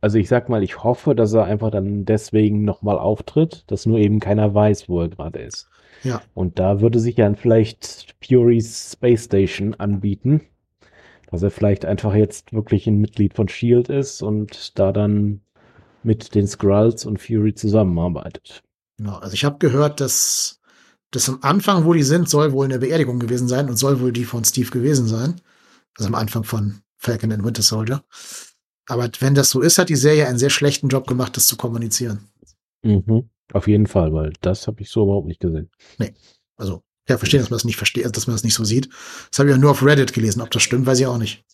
also ich sag mal, ich hoffe, dass er einfach dann deswegen nochmal auftritt, dass nur eben keiner weiß, wo er gerade ist. Ja. Und da würde sich dann vielleicht Fury's Space Station anbieten, dass er vielleicht einfach jetzt wirklich ein Mitglied von Shield ist und da dann mit den Skrulls und Fury zusammenarbeitet. Genau. Also ich habe gehört, dass das am Anfang, wo die sind, soll wohl eine Beerdigung gewesen sein und soll wohl die von Steve gewesen sein. Also am Anfang von Falcon and Winter Soldier. Aber wenn das so ist, hat die Serie einen sehr schlechten Job gemacht, das zu kommunizieren. Mhm. Auf jeden Fall, weil das habe ich so überhaupt nicht gesehen. Also, ja, verstehen, dass man das nicht versteht, dass man das nicht so sieht. Das habe ich ja nur auf Reddit gelesen. Ob das stimmt, weiß ich auch nicht.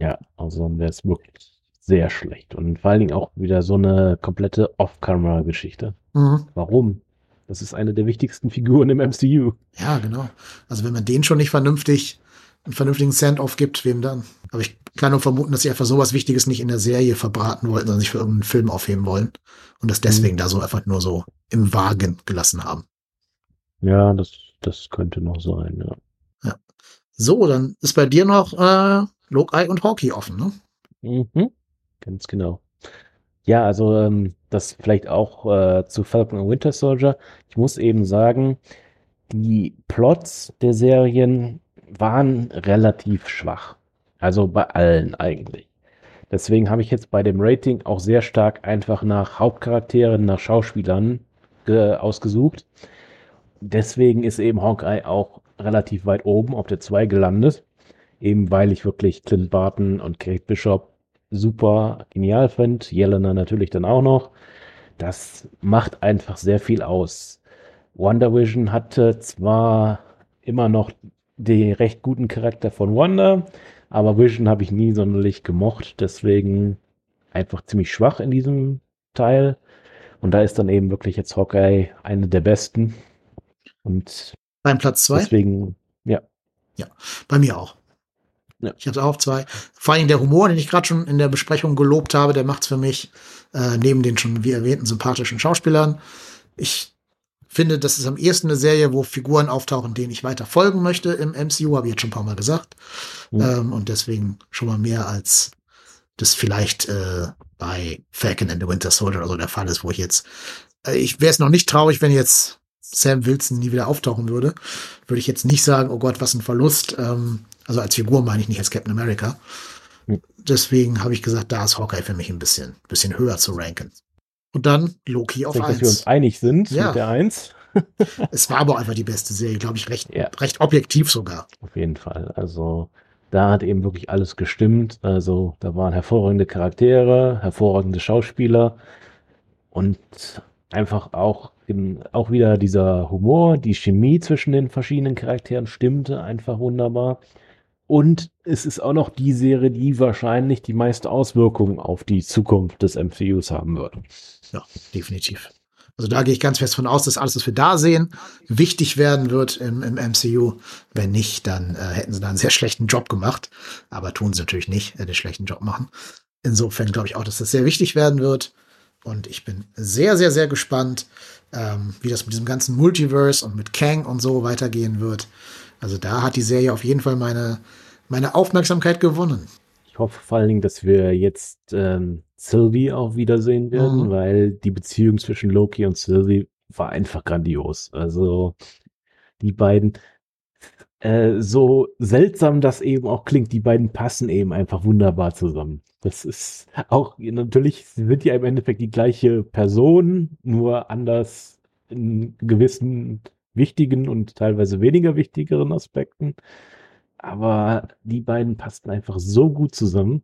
Ja, also dann wäre es wirklich sehr schlecht. Und vor allen Dingen auch wieder so eine komplette Off-Camera-Geschichte. Mhm. Warum? Das ist eine der wichtigsten Figuren im MCU. Ja, genau. Also wenn man den schon nicht vernünftig, einen vernünftigen Send-off gibt, wem dann? Aber ich kann nur vermuten, dass sie einfach sowas Wichtiges nicht in der Serie verbraten wollten, sondern sich für irgendeinen Film aufheben wollen. Und das deswegen da so einfach nur so im Wagen gelassen haben. Ja, das, das könnte noch sein, ja. So, dann ist bei dir noch äh, Loki und Hawkeye offen, ne? Mhm. Ganz genau. Ja, also ähm, das vielleicht auch äh, zu Falcon and Winter Soldier. Ich muss eben sagen, die Plots der Serien waren relativ schwach. Also bei allen eigentlich. Deswegen habe ich jetzt bei dem Rating auch sehr stark einfach nach Hauptcharakteren, nach Schauspielern ausgesucht. Deswegen ist eben Hawkeye auch relativ weit oben auf der 2 gelandet. Eben weil ich wirklich Clint Barton und Kate Bishop super genial finde. Jelena natürlich dann auch noch. Das macht einfach sehr viel aus. Wonder Vision hatte zwar immer noch den recht guten Charakter von Wonder, aber Vision habe ich nie sonderlich gemocht. Deswegen einfach ziemlich schwach in diesem Teil. Und da ist dann eben wirklich jetzt Hawkeye eine der besten. Und Beim Platz zwei? deswegen, ja. Bei mir auch. Ja. Ich habe auch zwei. Vor allem der Humor, den ich gerade schon in der Besprechung gelobt habe, der macht's für mich äh, neben den schon wie erwähnten sympathischen Schauspielern. Ich finde, das ist am ehesten eine Serie, wo Figuren auftauchen, denen ich weiter folgen möchte im MCU, habe ich jetzt schon ein paar Mal gesagt. Mhm. Ähm, und deswegen schon mal mehr als das vielleicht äh, bei Falcon and the Winter Soldier oder so der Fall ist, wo ich jetzt, äh, ich wäre es noch nicht traurig, wenn jetzt Sam Wilson nie wieder auftauchen würde. Würde ich jetzt nicht sagen, oh Gott, was ein Verlust. Ähm, also als Figur meine ich nicht als Captain America. Mhm. Deswegen habe ich gesagt, da ist Hawkeye für mich ein bisschen, bisschen höher zu ranken. Und dann Loki auf 1. Dass wir uns einig sind ja. mit der 1. es war aber einfach die beste Serie, glaube ich, recht, ja. recht objektiv sogar. Auf jeden Fall. Also da hat eben wirklich alles gestimmt. Also da waren hervorragende Charaktere, hervorragende Schauspieler und einfach auch, auch wieder dieser Humor, die Chemie zwischen den verschiedenen Charakteren stimmte einfach wunderbar. Und es ist auch noch die Serie, die wahrscheinlich die meiste Auswirkungen auf die Zukunft des MCUs haben wird. Ja, definitiv. Also da gehe ich ganz fest von aus, dass alles, was wir da sehen, wichtig werden wird im, im MCU. Wenn nicht, dann äh, hätten sie da einen sehr schlechten Job gemacht. Aber tun sie natürlich nicht, äh, den schlechten Job machen. Insofern glaube ich auch, dass das sehr wichtig werden wird. Und ich bin sehr, sehr, sehr gespannt, ähm, wie das mit diesem ganzen Multiverse und mit Kang und so weitergehen wird. Also da hat die Serie auf jeden Fall meine, meine Aufmerksamkeit gewonnen. Ich hoffe vor allen Dingen, dass wir jetzt ähm, Sylvie auch wiedersehen werden, mhm. weil die Beziehung zwischen Loki und Sylvie war einfach grandios. Also die beiden, äh, so seltsam das eben auch klingt, die beiden passen eben einfach wunderbar zusammen. Das ist auch, natürlich sind ja im Endeffekt die gleiche Person, nur anders in gewissen wichtigen und teilweise weniger wichtigeren Aspekten. Aber die beiden passten einfach so gut zusammen.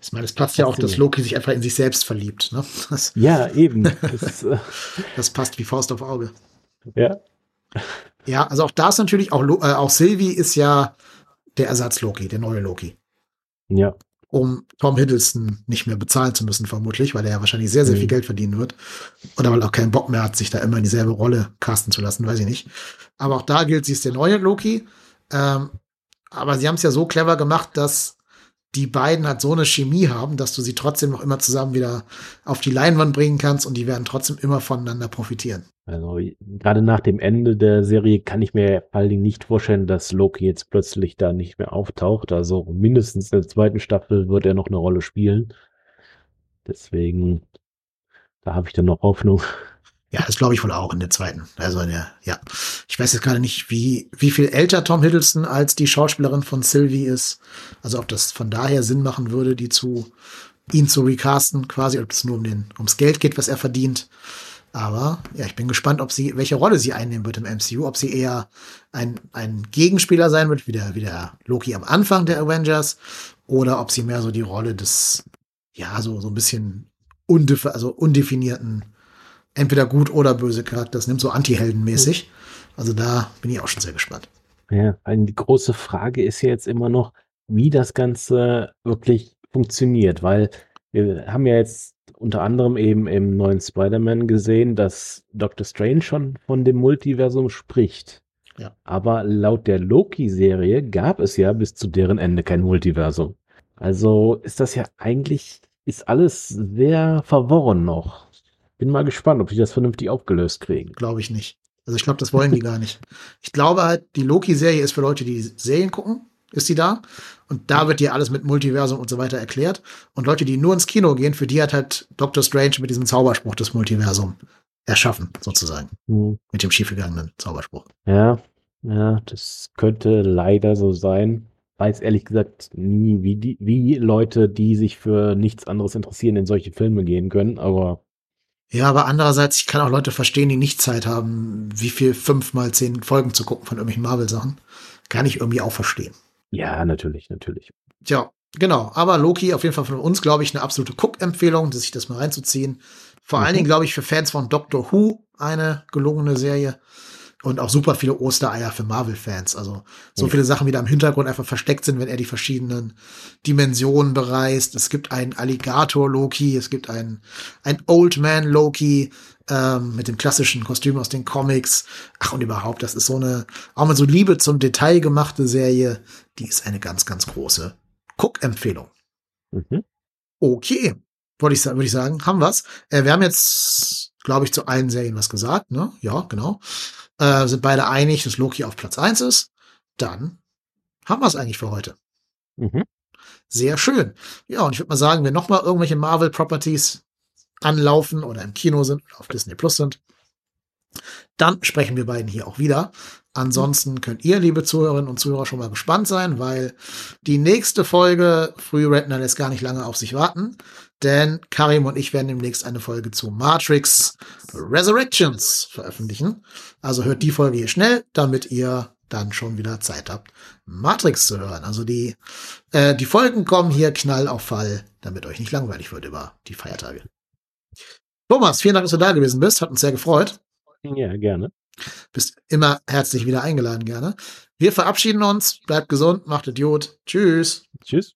Ich meine, es passt ja auch, dass Loki sich einfach in sich selbst verliebt. Ne? Das, ja, eben. Das, äh, das, passt wie Faust auf Auge. Ja. Ja, also auch da ist natürlich, auch, äh, auch Sylvie ist ja der Ersatz Loki, der neue Loki. Ja. Um Tom Hiddleston nicht mehr bezahlen zu müssen, vermutlich, weil er ja wahrscheinlich sehr, sehr mhm. viel Geld verdienen wird. Oder weil er auch keinen Bock mehr hat, sich da immer in dieselbe Rolle casten zu lassen, weiß ich nicht. Aber auch da gilt, sie ist der neue Loki. Ähm, aber sie haben es ja so clever gemacht, dass die beiden halt so eine Chemie haben, dass du sie trotzdem noch immer zusammen wieder auf die Leinwand bringen kannst und die werden trotzdem immer voneinander profitieren. Also gerade nach dem Ende der Serie kann ich mir vor allen Dingen nicht vorstellen, dass Loki jetzt plötzlich da nicht mehr auftaucht. Also mindestens in der zweiten Staffel wird er noch eine Rolle spielen. Deswegen, da habe ich dann noch Hoffnung. Ja, das glaube ich wohl auch in der zweiten. Also in der, ja. Ich weiß jetzt gerade nicht, wie, wie viel älter Tom Hiddleston als die Schauspielerin von Sylvie ist. Also ob das von daher Sinn machen würde, die zu, ihn zu recasten, quasi, ob es nur um den, ums Geld geht, was er verdient. Aber ja, ich bin gespannt, ob sie, welche Rolle sie einnehmen wird im MCU, ob sie eher ein, ein Gegenspieler sein wird, wie der, wie der Loki am Anfang der Avengers, oder ob sie mehr so die Rolle des, ja, so, so ein bisschen undef also undefinierten entweder gut oder böse Charakters nimmt, so Anti-Helden-mäßig. Also da bin ich auch schon sehr gespannt. Ja, die große Frage ist ja jetzt immer noch, wie das Ganze wirklich funktioniert, weil wir haben ja jetzt unter anderem eben im neuen Spider-Man gesehen, dass Doctor Strange schon von dem Multiversum spricht. Ja. Aber laut der Loki-Serie gab es ja bis zu deren Ende kein Multiversum. Also ist das ja eigentlich, ist alles sehr verworren noch. Bin mal gespannt, ob die das vernünftig aufgelöst kriegen. Glaube ich nicht. Also ich glaube, das wollen die gar nicht. Ich glaube halt, die Loki-Serie ist für Leute, die Serien gucken, ist die da. Und da wird dir alles mit Multiversum und so weiter erklärt. Und Leute, die nur ins Kino gehen, für die hat halt Doctor Strange mit diesem Zauberspruch des Multiversum erschaffen, sozusagen. Mhm. Mit dem schiefgegangenen Zauberspruch. Ja, ja, das könnte leider so sein. Weiß ehrlich gesagt nie, wie, die, wie Leute, die sich für nichts anderes interessieren, in solche Filme gehen können, aber ja, aber andererseits, ich kann auch Leute verstehen, die nicht Zeit haben, wie viel fünf mal zehn Folgen zu gucken von irgendwelchen Marvel-Sachen. Kann ich irgendwie auch verstehen. Ja, natürlich, natürlich. Tja, genau. Aber Loki auf jeden Fall von uns, glaube ich, eine absolute Cook-Empfehlung, sich das mal reinzuziehen. Vor mhm. allen Dingen, glaube ich, für Fans von Doctor Who eine gelungene Serie. Und auch super viele Ostereier für Marvel-Fans. Also so viele Sachen, die da im Hintergrund einfach versteckt sind, wenn er die verschiedenen Dimensionen bereist. Es gibt einen Alligator-Loki, es gibt einen, ein Old Man-Loki ähm, mit dem klassischen Kostüm aus den Comics. Ach, und überhaupt, das ist so eine, auch mit so Liebe zum Detail gemachte Serie. Die ist eine ganz, ganz große Guck-Empfehlung. Mhm. Okay, wollte ich, würde ich sagen, haben wir's. Äh, wir haben jetzt, glaube ich, zu allen Serien was gesagt, ne? Ja, genau. Äh, sind beide einig, dass Loki auf Platz eins ist. Dann haben wir es eigentlich für heute. Mhm. Sehr schön. Ja, und ich würde mal sagen, wenn noch mal irgendwelche Marvel-Properties anlaufen oder im Kino sind oder auf Disney Plus sind, dann sprechen wir beiden hier auch wieder. Ansonsten könnt ihr, liebe Zuhörerinnen und Zuhörer, schon mal gespannt sein, weil die nächste Folge Free Redner lässt gar nicht lange auf sich warten. Denn Karim und ich werden demnächst eine Folge zu Matrix Resurrections veröffentlichen. Also hört die Folge hier schnell, damit ihr dann schon wieder Zeit habt, Matrix zu hören. Also die, äh, die Folgen kommen hier knall auf Fall, damit euch nicht langweilig wird über die Feiertage. Thomas, vielen Dank, dass du da gewesen bist. Hat uns sehr gefreut. Ja, gerne. Bist immer herzlich wieder eingeladen, gerne. Wir verabschieden uns. Bleibt gesund, macht Idiot. Tschüss. Tschüss.